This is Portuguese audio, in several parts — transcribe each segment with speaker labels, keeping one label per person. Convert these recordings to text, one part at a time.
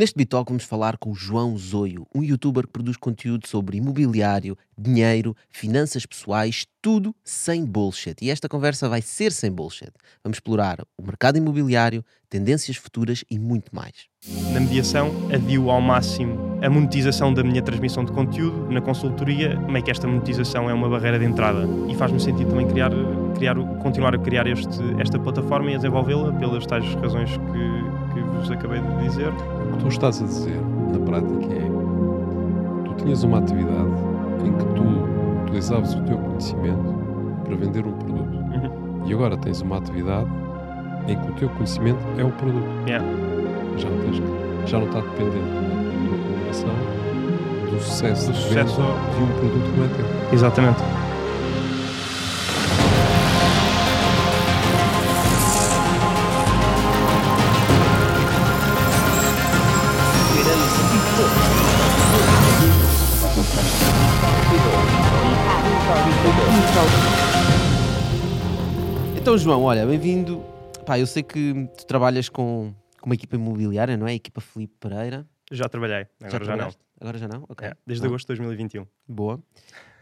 Speaker 1: Neste Bitalk vamos falar com o João Zoio, um youtuber que produz conteúdo sobre imobiliário, dinheiro, finanças pessoais, tudo sem bullshit. E esta conversa vai ser sem bullshit. Vamos explorar o mercado imobiliário, tendências futuras e muito mais.
Speaker 2: Na mediação, adio ao máximo a monetização da minha transmissão de conteúdo. Na consultoria, como é que esta monetização é uma barreira de entrada. E faz-me sentido também criar, criar, continuar a criar este, esta plataforma e a desenvolvê-la pelas tais razões que, que vos acabei de dizer.
Speaker 3: O que tu estás a dizer, na prática, é tu tinhas uma atividade em que tu utilizavas o teu conhecimento para vender um produto.
Speaker 2: Uhum.
Speaker 3: E agora tens uma atividade em que o teu conhecimento é o produto.
Speaker 2: Yeah.
Speaker 3: Já não, tens, já não está dependente da tua colaboração do sucesso,
Speaker 2: Do
Speaker 3: de
Speaker 2: sucesso.
Speaker 3: venda de um produto que não é teu.
Speaker 2: Exatamente.
Speaker 1: Então, João, olha, bem-vindo. Pá, eu sei que tu trabalhas com, com uma equipa imobiliária, não é? A equipa Felipe Pereira.
Speaker 2: Já trabalhei, agora já, não.
Speaker 1: trabalhaste? Agora já não? Ok.
Speaker 2: É, desde
Speaker 1: Ah,
Speaker 2: agosto de 2021.
Speaker 1: Boa.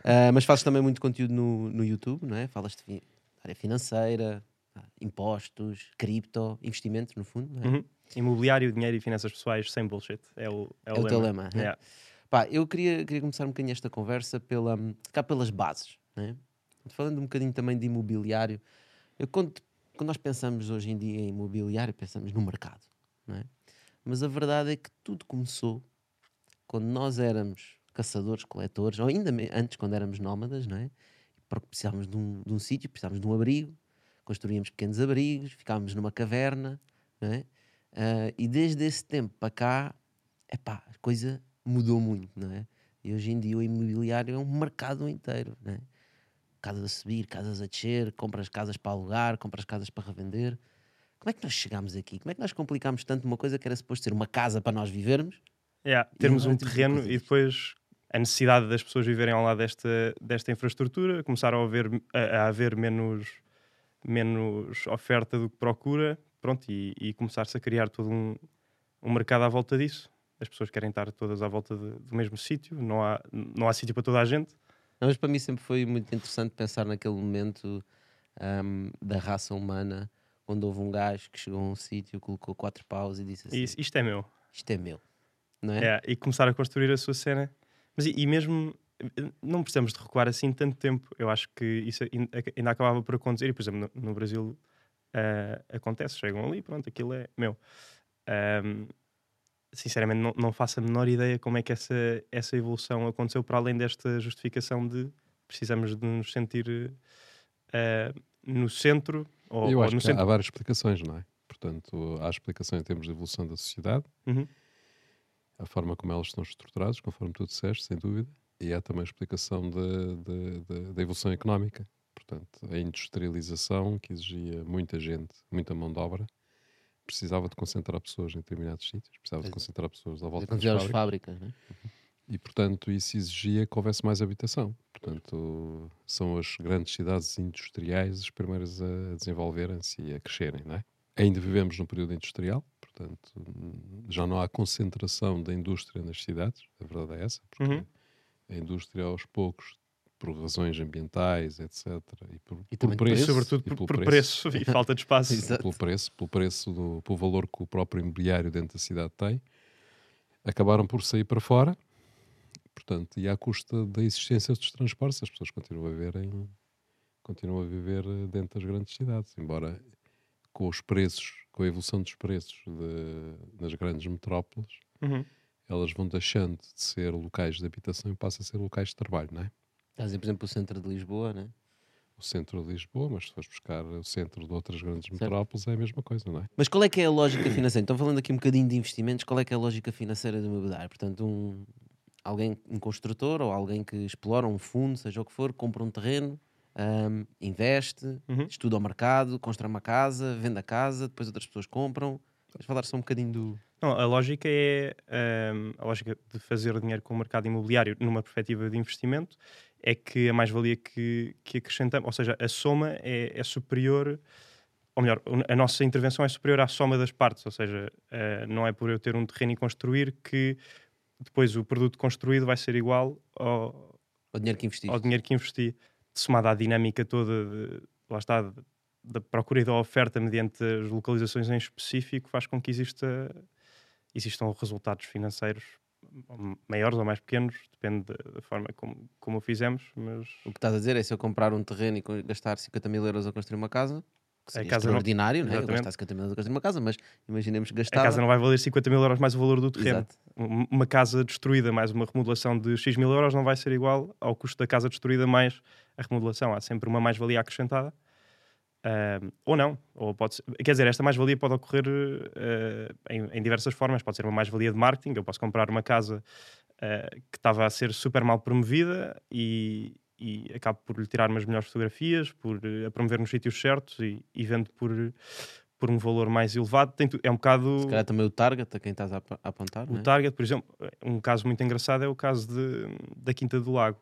Speaker 1: Ah, mas fazes também muito conteúdo no, no YouTube, não é? Falas de área financeira, ah, impostos, cripto, investimentos, no fundo. Não é?
Speaker 2: Uhum. Imobiliário, dinheiro e finanças pessoais sem bullshit. É o, é
Speaker 1: É
Speaker 2: o,
Speaker 1: o teu lema, é?
Speaker 2: Yeah.
Speaker 1: Pá, eu queria, queria começar um bocadinho esta conversa pela, cá pelas bases, né? falando um bocadinho também de imobiliário. Eu, quando, quando nós pensamos hoje em dia em imobiliário, pensamos no mercado, não é? Mas a verdade é que tudo começou quando nós éramos caçadores, coletores, ou ainda antes, quando éramos nómadas, não é? Porque precisávamos de um, de um sítio, precisávamos de um abrigo, construíamos pequenos abrigos, ficávamos numa caverna, não é? Ah, e desde esse tempo para cá, epá, a coisa mudou muito, não é? E hoje em dia o imobiliário é um mercado inteiro, não é? Casas a subir, casas a descer, compras casas para alugar, compras casas para revender. Como é que nós chegámos aqui? Como é que nós complicámos tanto uma coisa que era suposto ser uma casa para nós vivermos?
Speaker 2: Yeah,
Speaker 1: E
Speaker 2: termos um terreno e depois a necessidade das pessoas viverem ao lado desta, desta infraestrutura, começaram a haver, a, a haver menos, menos oferta do que procura, pronto, e, e começar-se a criar todo um, um mercado à volta disso. As pessoas querem estar todas à volta de- do mesmo sítio, não há, não há sítio para toda a gente.
Speaker 1: Não, mas para mim sempre foi muito interessante pensar naquele momento ahm, da raça humana, onde houve um gajo que chegou a um sítio, colocou quatro paus e disse assim:
Speaker 2: isto é meu.
Speaker 1: Isto é meu. Não é?
Speaker 2: É, e começar a construir a sua cena. Mas e, e mesmo não precisamos de recuar assim tanto tempo. Eu acho que isso ain- ainda acabava por acontecer. E, por exemplo, no, no Brasil eh, acontece. Chegam ali, pronto, aquilo é meu. Ahm, sinceramente, não, não faço a menor ideia como é que essa, essa evolução aconteceu, para além desta justificação de precisamos de nos sentir eh, no centro. Ou,
Speaker 3: Eu acho que
Speaker 2: centro.
Speaker 3: há várias explicações, não é? Portanto, há explicação em termos de evolução da sociedade,
Speaker 2: Uhum.
Speaker 3: a forma como elas estão estruturadas, conforme tu disseste, sem dúvida, e há também a explicação da evolução económica. Portanto, a industrialização, que exigia muita gente, muita mão de obra, precisava de concentrar pessoas em determinados sítios, precisava de concentrar pessoas à volta das fábricas,
Speaker 1: fábricas, não é?
Speaker 3: e, portanto, isso exigia que houvesse mais habitação. Portanto, são as grandes cidades industriais as primeiras a desenvolverem-se e a crescerem, não é? Ainda vivemos num período industrial, portanto, já não há concentração da indústria nas cidades, a verdade é essa, porque
Speaker 2: Uhum.
Speaker 3: a indústria aos poucos, por razões ambientais, etc., e por,
Speaker 1: E
Speaker 3: por preço,
Speaker 2: sobretudo
Speaker 3: e
Speaker 2: por,
Speaker 3: pelo
Speaker 2: por preço e falta de espaço.
Speaker 1: Exato.
Speaker 3: pelo preço, pelo preço do, pelo valor que o próprio imobiliário dentro da cidade tem, acabaram por sair para fora, portanto, e à custa da existência dos transportes, as pessoas continuam a viver em, continuam a viver eh, dentro das grandes cidades, embora com os preços, com a evolução dos preços de- nas grandes metrópoles,
Speaker 2: Uhum.
Speaker 3: elas vão deixando de ser locais de habitação e passam a ser locais de trabalho, não é?
Speaker 1: Estás por exemplo, o centro de Lisboa, não é?
Speaker 3: O centro de Lisboa, mas se fores buscar o centro de outras grandes metrópoles é a mesma coisa, não é?
Speaker 1: Mas qual é que é a lógica financeira? Então, falando aqui um bocadinho de investimentos, qual é que é a lógica financeira do imobiliário? Portanto, um, alguém, um construtor ou alguém que explora um fundo, seja o que for, compra um terreno, ahm, investe,
Speaker 2: Uhum.
Speaker 1: estuda o mercado, constrói uma casa, vende a casa, depois outras pessoas compram. Vamos falar só um bocadinho do.
Speaker 2: Não, a lógica é ahm, a lógica de fazer dinheiro com o mercado imobiliário numa perspectiva de investimento é que a mais-valia que, que acrescentamos, ou seja, a soma é, é superior ou melhor, a nossa intervenção é superior à soma das partes, ou seja, uh, não é por eu ter um terreno e construir que depois o produto construído vai ser igual ao,
Speaker 1: ao dinheiro que investi.
Speaker 2: Ao dinheiro que investi, somado à dinâmica toda, de, lá está, da procura e da oferta mediante as localizações em específico, faz com que exista, existam resultados financeiros maiores ou mais pequenos, depende da forma como, como o fizemos. Mas...
Speaker 1: O que estás a dizer é se eu comprar um terreno e gastar 50 mil euros a construir uma casa, que seria
Speaker 2: a casa
Speaker 1: extraordinário,
Speaker 2: não...
Speaker 1: né? gastar 50 mil euros a construir uma casa, mas imaginemos que gastar.
Speaker 2: A casa não vai valer 50 mil euros mais o valor do terreno. Exato. Uma casa destruída mais uma remodelação de X mil euros não vai ser igual ao custo da casa destruída mais a remodelação. Há sempre uma mais-valia acrescentada. Uh, ou não, ou pode ser, quer dizer, esta mais-valia pode ocorrer uh, em, em, diversas formas. Pode ser uma mais-valia de marketing. Eu posso comprar uma casa uh, que estava a ser super mal promovida e, e acabo por lhe tirar umas melhores fotografias, por a promover nos sítios certos e, e vendo por, por um valor mais elevado. Tem, é um bocado.
Speaker 1: Se calhar também o target a quem estás a, apontar.
Speaker 2: O
Speaker 1: é?
Speaker 2: target, por exemplo, um caso muito engraçado é o caso de, da Quinta do Lago.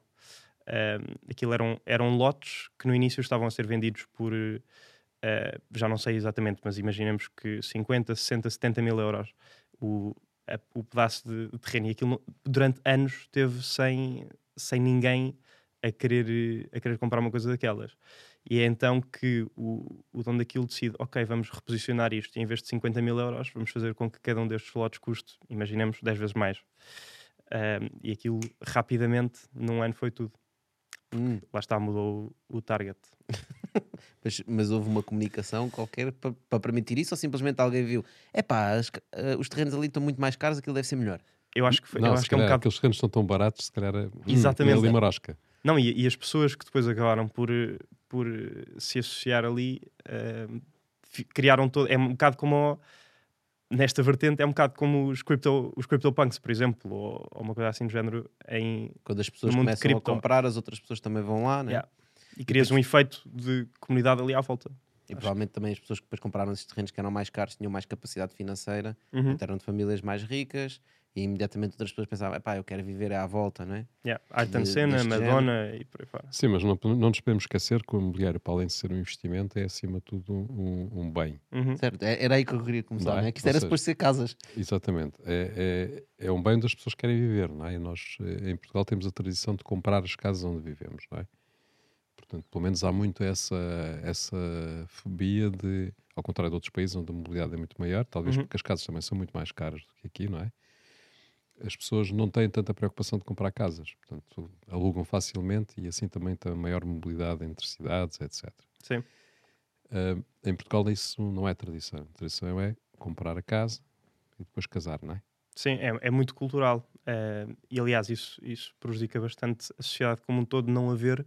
Speaker 2: Uh, aquilo eram, eram lotes que no início estavam a ser vendidos por, uh, já não sei exatamente, mas imaginemos que 50, 60, 70 mil euros o, a, o pedaço de, de terreno. E aquilo durante anos teve sem, sem ninguém a querer, a querer comprar uma coisa daquelas. E é então que o, o dono daquilo decide: ok, vamos reposicionar isto e em vez de 50 mil euros, vamos fazer com que cada um destes lotes custe, imaginemos, 10 vezes mais. Uh, e aquilo rapidamente, num ano, foi tudo. Hum. Lá está, mudou o, o target.
Speaker 1: mas, mas, houve uma comunicação qualquer para, para permitir isso ou simplesmente alguém viu? É pá, uh, os terrenos ali estão muito mais caros, aquilo deve ser melhor.
Speaker 2: Eu acho que foi.
Speaker 3: Não,
Speaker 2: eu acho
Speaker 3: que é um
Speaker 2: bocado...
Speaker 3: aqueles terrenos estão tão baratos, se calhar é.
Speaker 2: Exatamente.
Speaker 3: Hum, ali marosca.
Speaker 2: Não, e, e, as pessoas que depois acabaram por, por se associar ali uh, criaram todo. É um bocado como nesta vertente é um bocado como os, crypto, os CryptoPunks, por exemplo, ou, ou, uma coisa assim do género. Em,
Speaker 1: Quando as pessoas começam cripto. a comprar, as outras pessoas também vão lá, né?
Speaker 2: Yeah. E crias um efeito de comunidade ali à volta.
Speaker 1: E Acho. provavelmente também as pessoas que depois compraram esses terrenos que eram mais caros tinham mais capacidade financeira, uhum. eram de famílias mais ricas e imediatamente outras pessoas pensavam, pá, eu quero viver à volta, não é?
Speaker 2: Yeah. Ayrton Senna, Madonna género. e por aí fora.
Speaker 3: Sim, mas não, não nos podemos esquecer que o imobiliário, para além de ser um investimento, é acima de tudo um, um bem.
Speaker 1: Uhum. Certo, é, era aí que eu queria começar, não é? não é? Que isto era depois ser casas.
Speaker 3: Exatamente, é, é, é um bem onde as pessoas querem viver, não é? E nós eh, em Portugal temos a tradição de comprar as casas onde vivemos, não é? Portanto, pelo menos há muito essa, essa fobia de, ao contrário de outros países onde a mobilidade é muito maior, talvez uhum. porque as casas também são muito mais caras do que aqui, não é? As pessoas não têm tanta preocupação de comprar casas, portanto, alugam facilmente e assim também tem maior mobilidade entre cidades, etc.
Speaker 2: Sim.
Speaker 3: Uh, em Portugal isso não é tradição. A tradição é comprar a casa e depois casar, não é?
Speaker 2: Sim, é, é muito cultural. Uh, e aliás, isso, isso prejudica bastante a sociedade como um todo, não haver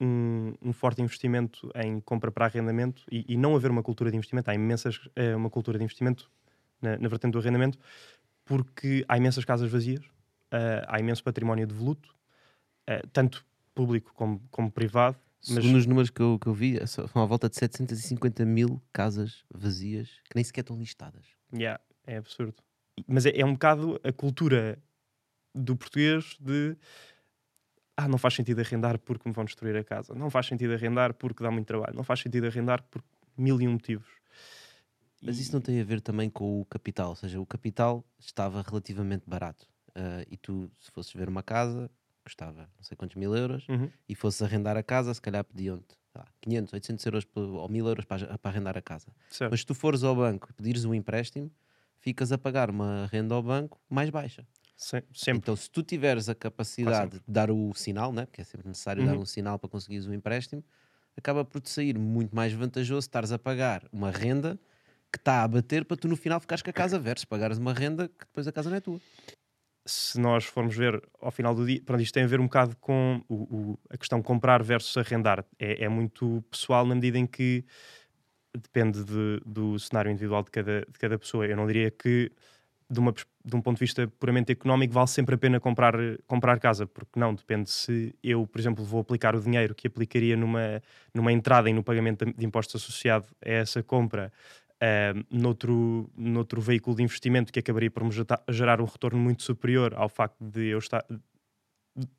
Speaker 2: um, um, forte investimento em compra para arrendamento e, e, não haver uma cultura de investimento. Há imensas é, uma cultura de investimento na, na, vertente do arrendamento porque há imensas casas vazias, uh, há imenso património devoluto, uh, tanto público como, como privado.
Speaker 1: Mas... Segundo os números que eu, que eu vi, são à volta de 750 mil casas vazias que nem sequer estão listadas.
Speaker 2: Yeah, é absurdo. Mas é, é um bocado a cultura do português de ah, não faz sentido arrendar porque me vão destruir a casa, não faz sentido arrendar porque dá muito trabalho, não faz sentido arrendar por mil e um motivos.
Speaker 1: Mas isso não tem a ver também com o capital, ou seja, o capital estava relativamente barato uh, e tu, se fosses ver uma casa, custava não sei quantos mil euros uhum. e fosses arrendar a casa, se calhar pediam-te ah, 500, 800 euros ou 1000 euros para, para arrendar a casa. Certo. Mas se tu fores ao banco e pedires um empréstimo, ficas a pagar uma renda ao banco mais baixa.
Speaker 2: Sempre.
Speaker 1: Então, se tu tiveres a capacidade de dar o sinal, né? porque é sempre necessário uhum. dar um sinal para conseguires um empréstimo, acaba por te sair muito mais vantajoso estares a pagar uma renda que está a bater para tu no final ficares com a casa versus pagares uma renda que depois a casa não é tua.
Speaker 2: Se nós formos ver ao final do dia, pronto, isto tem a ver um bocado com o, o, a questão comprar versus arrendar. É, é, muito pessoal na medida em que depende de, do cenário individual de cada, de cada pessoa. Eu não diria que de, uma, de, um ponto de vista puramente económico, vale sempre a pena comprar, comprar casa, porque não, depende se eu, por exemplo, vou aplicar o dinheiro que aplicaria numa, numa entrada e no pagamento de impostos associado a essa compra uh, noutro, noutro veículo de investimento que acabaria por me gerar um retorno muito superior ao facto de eu estar.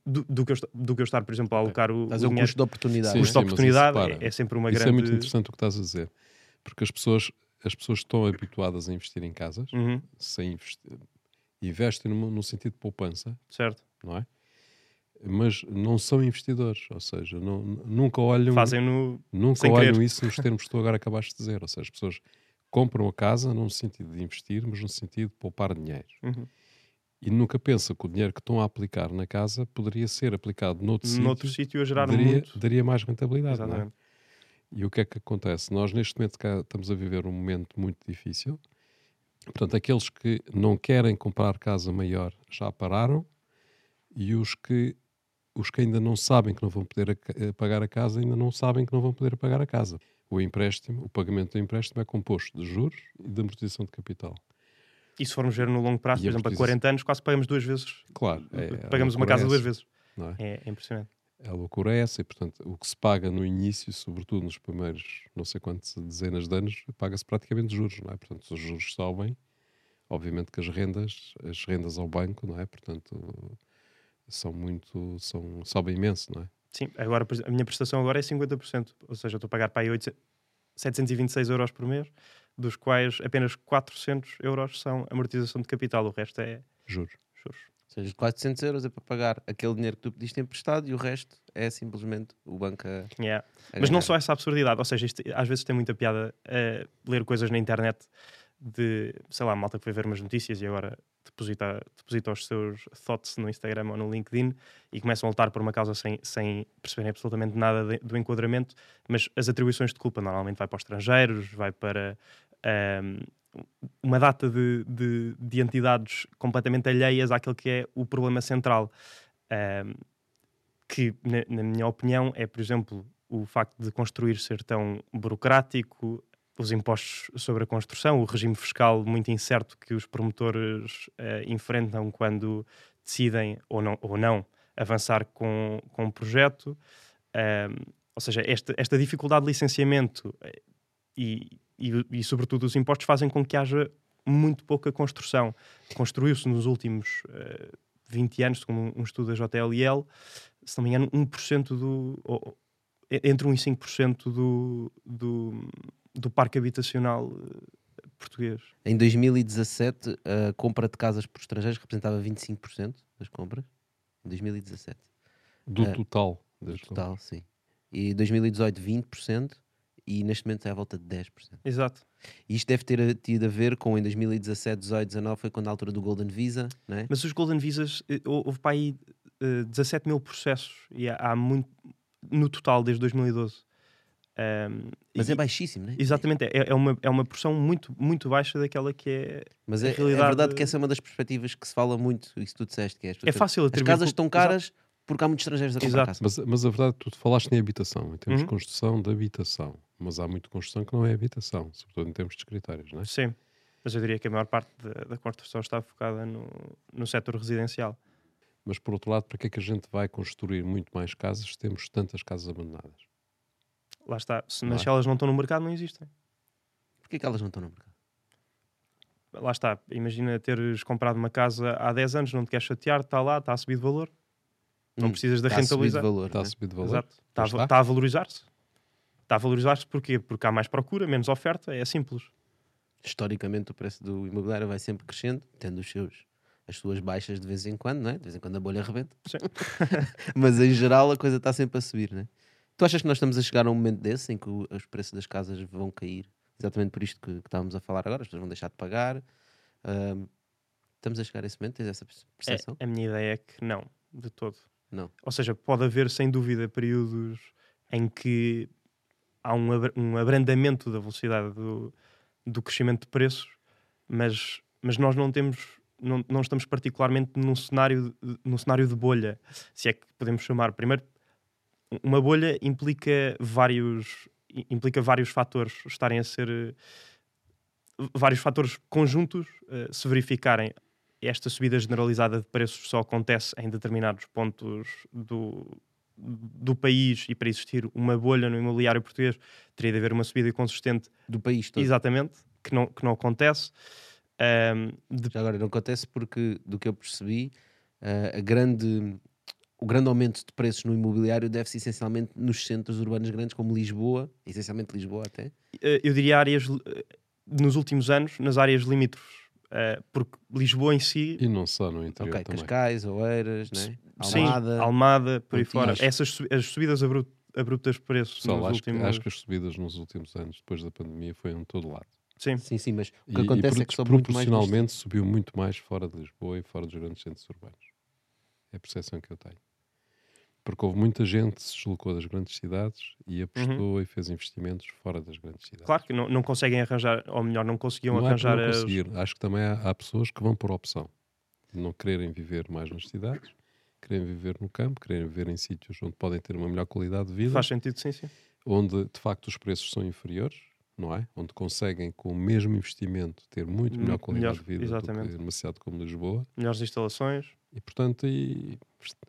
Speaker 2: Do, do, que eu, do que eu estar, por exemplo, a alocar o,
Speaker 1: o, o custo de oportunidade.
Speaker 2: Sim, custo de oportunidade é, é, sempre uma
Speaker 3: isso
Speaker 2: grande.
Speaker 3: é muito interessante o que estás a dizer Porque as pessoas, as pessoas estão habituadas a investir em casas,
Speaker 2: Uhum,
Speaker 3: sem investir, investem no, no sentido de poupança,
Speaker 2: certo.
Speaker 3: não é? Mas não são investidores, ou seja, não, nunca olham,
Speaker 2: Fazem no.
Speaker 3: nunca
Speaker 2: sem
Speaker 3: olham
Speaker 2: querer.
Speaker 3: isso nos termos que tu agora acabaste de dizer. Ou seja, as pessoas compram a casa não no sentido de investir, mas no sentido de poupar dinheiro.
Speaker 2: Uhum.
Speaker 3: E nunca pensam que o dinheiro que estão a aplicar na casa poderia ser aplicado noutro,
Speaker 2: Noutro
Speaker 3: sítio,
Speaker 2: sítio a gerar
Speaker 3: daria,
Speaker 2: muito.
Speaker 3: daria mais rentabilidade. não é?
Speaker 2: Exatamente.
Speaker 3: E o que é que acontece? Nós, neste momento, cá, estamos a viver um momento muito difícil. Portanto, aqueles que não querem comprar casa maior já pararam e os que, os que ainda não sabem que não vão poder a eh, pagar a casa ainda não sabem que não vão poder pagar a casa. O empréstimo, o pagamento do empréstimo é composto de juros e de amortização de capital.
Speaker 2: E se formos ver no longo prazo,
Speaker 3: E
Speaker 2: por
Speaker 3: a
Speaker 2: exemplo, a
Speaker 3: amortização.
Speaker 2: 40 anos, quase pagamos duas vezes.
Speaker 3: Claro, é, a
Speaker 2: pagamos uma
Speaker 3: loucura
Speaker 2: casa
Speaker 3: é
Speaker 2: duas vezes.
Speaker 3: é?
Speaker 2: É, é impressionante.
Speaker 3: a loucura é essa e, portanto, o que se paga no início, sobretudo nos primeiros não sei quantas dezenas de anos, paga-se praticamente juros, não é? Portanto, se os juros sobem, obviamente que as rendas, as rendas ao banco, não é? Portanto, são muito, são, sobem imenso, não é?
Speaker 2: Sim, agora a minha prestação agora é 50%. Ou seja, eu estou a pagar para aí 800 726 euros por mês, dos quais apenas 400 euros são amortização de capital. O resto é
Speaker 3: Juros.
Speaker 2: juros.
Speaker 1: Ou seja, 400 euros é para pagar aquele dinheiro que tu pediste emprestado e o resto é simplesmente o banco a,
Speaker 2: Yeah.
Speaker 1: a
Speaker 2: Mas não só essa absurdidade, ou seja, isto às vezes tem muita piada a ler coisas na internet de, sei lá, malta que foi ver umas notícias e agora deposita, deposita os seus thoughts no Instagram ou no LinkedIn e começam a lutar por uma causa sem, sem perceberem absolutamente nada de- do enquadramento, mas as atribuições de culpa normalmente vai para os estrangeiros, vai para ahm, uma data de, de, de entidades completamente alheias àquele que é o problema central. Ahm, que, na, na minha opinião, é, por exemplo, o facto de construir ser tão burocrático, os impostos sobre a construção, o regime fiscal muito incerto que os promotores eh, enfrentam quando decidem ou não, ou não avançar com, com um projeto. Ou seja, esta, esta dificuldade de licenciamento eh, e, e, e, sobretudo, os impostos fazem com que haja muito pouca construção. Construiu-se nos últimos eh, 20 anos, segundo um estudo da JLL, se não me engano, 1% do. Ou, entre 1 e 5% do, do, do parque habitacional eh, português.
Speaker 1: Em 2017, a compra de casas por estrangeiros representava 25% das compras. Em 2017.
Speaker 3: Do
Speaker 1: É.
Speaker 3: total. das
Speaker 1: Total, sim. E em 2018, 20%. E neste momento é à volta de 10%.
Speaker 2: Exato.
Speaker 1: E isto deve ter eh, tido a ver com em 2017, 18, 19, foi quando a altura do Golden Visa, não é?
Speaker 2: Mas os Golden Visas, hou- houve para aí eh, 17 mil processos e há, há muito no total desde 2012. Ahm,
Speaker 1: Mas
Speaker 2: e-
Speaker 1: é baixíssimo, não é?
Speaker 2: Exatamente, é, é, uma, é uma porção muito, muito baixa daquela que é.
Speaker 1: Mas
Speaker 2: a
Speaker 1: é, é
Speaker 2: realidade-
Speaker 1: verdade que essa é uma das perspectivas que se fala muito, isso tu disseste, que é, as,
Speaker 2: É fácil
Speaker 1: as
Speaker 2: atribuir.
Speaker 1: casas
Speaker 2: cul-
Speaker 1: estão
Speaker 2: Exato.
Speaker 1: caras porque há muitos estrangeiros a comprar
Speaker 2: Exato.
Speaker 1: casa.
Speaker 3: Mas, mas a verdade, tu falaste em habitação, em termos
Speaker 2: Uhum.
Speaker 3: de construção de habitação. Mas há muita construção que não é habitação, sobretudo em termos de escritórios, não é?
Speaker 2: Sim, mas eu diria que a maior parte da, da construção está focada no, no setor residencial.
Speaker 3: Mas por outro lado, para que é que a gente vai construir muito mais casas se temos tantas casas abandonadas?
Speaker 2: Lá está. Se, mas se elas não estão no mercado, não existem.
Speaker 1: Porquê que elas não estão no mercado?
Speaker 2: Lá está. Imagina teres comprado uma casa há 10 anos, não te queres chatear, está lá, está a subir de valor. Não
Speaker 1: Hum,
Speaker 2: precisas de
Speaker 1: está a subir de
Speaker 2: rentabilizar.
Speaker 1: valor,
Speaker 3: Está a subir de valor?
Speaker 2: Exato. Está, a, a valorizar-se. Está a valorizar-se porquê? Porque há mais procura, menos oferta, é simples.
Speaker 1: Historicamente o preço do imobiliário vai sempre crescendo, tendo os seus, as suas baixas de vez em quando, não é? De vez em quando a bolha arrebenta.
Speaker 2: Sim.
Speaker 1: Mas em geral a coisa está sempre a subir, não é? Tu achas que nós estamos a chegar a um momento desse em que os preços das casas vão cair? Exatamente por isto que, que estávamos a falar agora, as pessoas vão deixar de pagar. Ahm, estamos a chegar a esse momento? Tens essa
Speaker 2: É,
Speaker 1: percepção?
Speaker 2: a minha ideia é que não, de todo.
Speaker 1: Não.
Speaker 2: Ou seja, pode haver sem dúvida períodos em que há um, abra- um abrandamento da velocidade do, do crescimento de preços, mas, mas nós não temos, não, não estamos particularmente num cenário, num cenário de bolha, se é que podemos chamar. Primeiro, uma bolha implica vários, implica vários fatores estarem a ser eh, vários fatores conjuntos eh, se verificarem esta subida generalizada de preços só acontece em determinados pontos do, do país e para existir uma bolha no imobiliário português teria de haver uma subida consistente
Speaker 1: Do país todo.
Speaker 2: exatamente que não, que não acontece Ahm, de-
Speaker 1: Já agora não acontece porque, do que eu percebi, eh, a grande, o grande aumento de preços no imobiliário deve-se essencialmente nos centros urbanos grandes, como Lisboa, essencialmente Lisboa até.
Speaker 2: Eh, Eu diria áreas, eh, nos últimos anos, nas áreas limítrofes. Eh, porque Lisboa em si,
Speaker 3: E não só no interior
Speaker 1: Ok,
Speaker 3: também.
Speaker 1: Cascais, Oeiras, né?
Speaker 2: sim,
Speaker 1: Almada.
Speaker 2: Almada, por aí fora. Essas as subidas abru- abruptas de preço
Speaker 3: Pessoal,
Speaker 2: nos
Speaker 3: acho, que,
Speaker 2: últimos...
Speaker 3: acho que as subidas nos últimos anos, depois da pandemia, foi em todo lado.
Speaker 2: Sim,
Speaker 1: Sim, sim, mas o
Speaker 3: E,
Speaker 1: que acontece
Speaker 3: e
Speaker 1: é que sobe muito mais.
Speaker 3: proporcionalmente subiu muito mais fora de Lisboa e fora dos grandes centros urbanos. É a percepção que eu tenho. Porque houve muita gente que se deslocou das grandes cidades e apostou e fez investimentos fora das grandes cidades.
Speaker 2: Uhum. claro que não, não conseguem arranjar, ou melhor, não conseguiam
Speaker 3: não
Speaker 2: arranjar
Speaker 3: não
Speaker 2: as-.
Speaker 3: Acho que também há, há pessoas que vão por opção. Não quererem viver mais nas cidades, querem viver no campo, querem viver em sítios onde podem ter uma melhor qualidade de vida,
Speaker 2: Faz sentido, sim, sim.
Speaker 3: onde de facto os preços são inferiores, não é? Onde conseguem, com o mesmo investimento, ter muito melhor qualidade
Speaker 2: melhor,
Speaker 3: de vida
Speaker 2: exatamente.
Speaker 3: do que numa cidade como Lisboa.
Speaker 2: Melhores instalações.
Speaker 3: E portanto, e,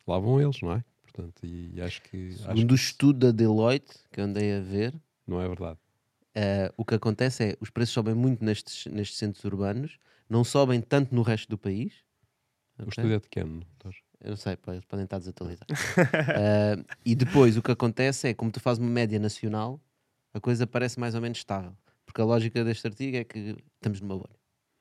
Speaker 3: lá vão eles, não é? Portanto, e, e acho que
Speaker 1: Segundo o estudo da Deloitte, que eu andei a ver,
Speaker 3: não é verdade.
Speaker 1: eh, o que acontece é os preços sobem muito nestes, nestes centros urbanos, não sobem tanto no resto do país.
Speaker 3: O
Speaker 1: ok?
Speaker 3: estudo é de quem? doutor?
Speaker 1: Eu não sei, eles podem estar desatualizados. Eh, e depois o que acontece é, como tu fazes uma média nacional, a coisa parece mais ou menos estável. Porque a lógica deste artigo é que estamos numa bolha.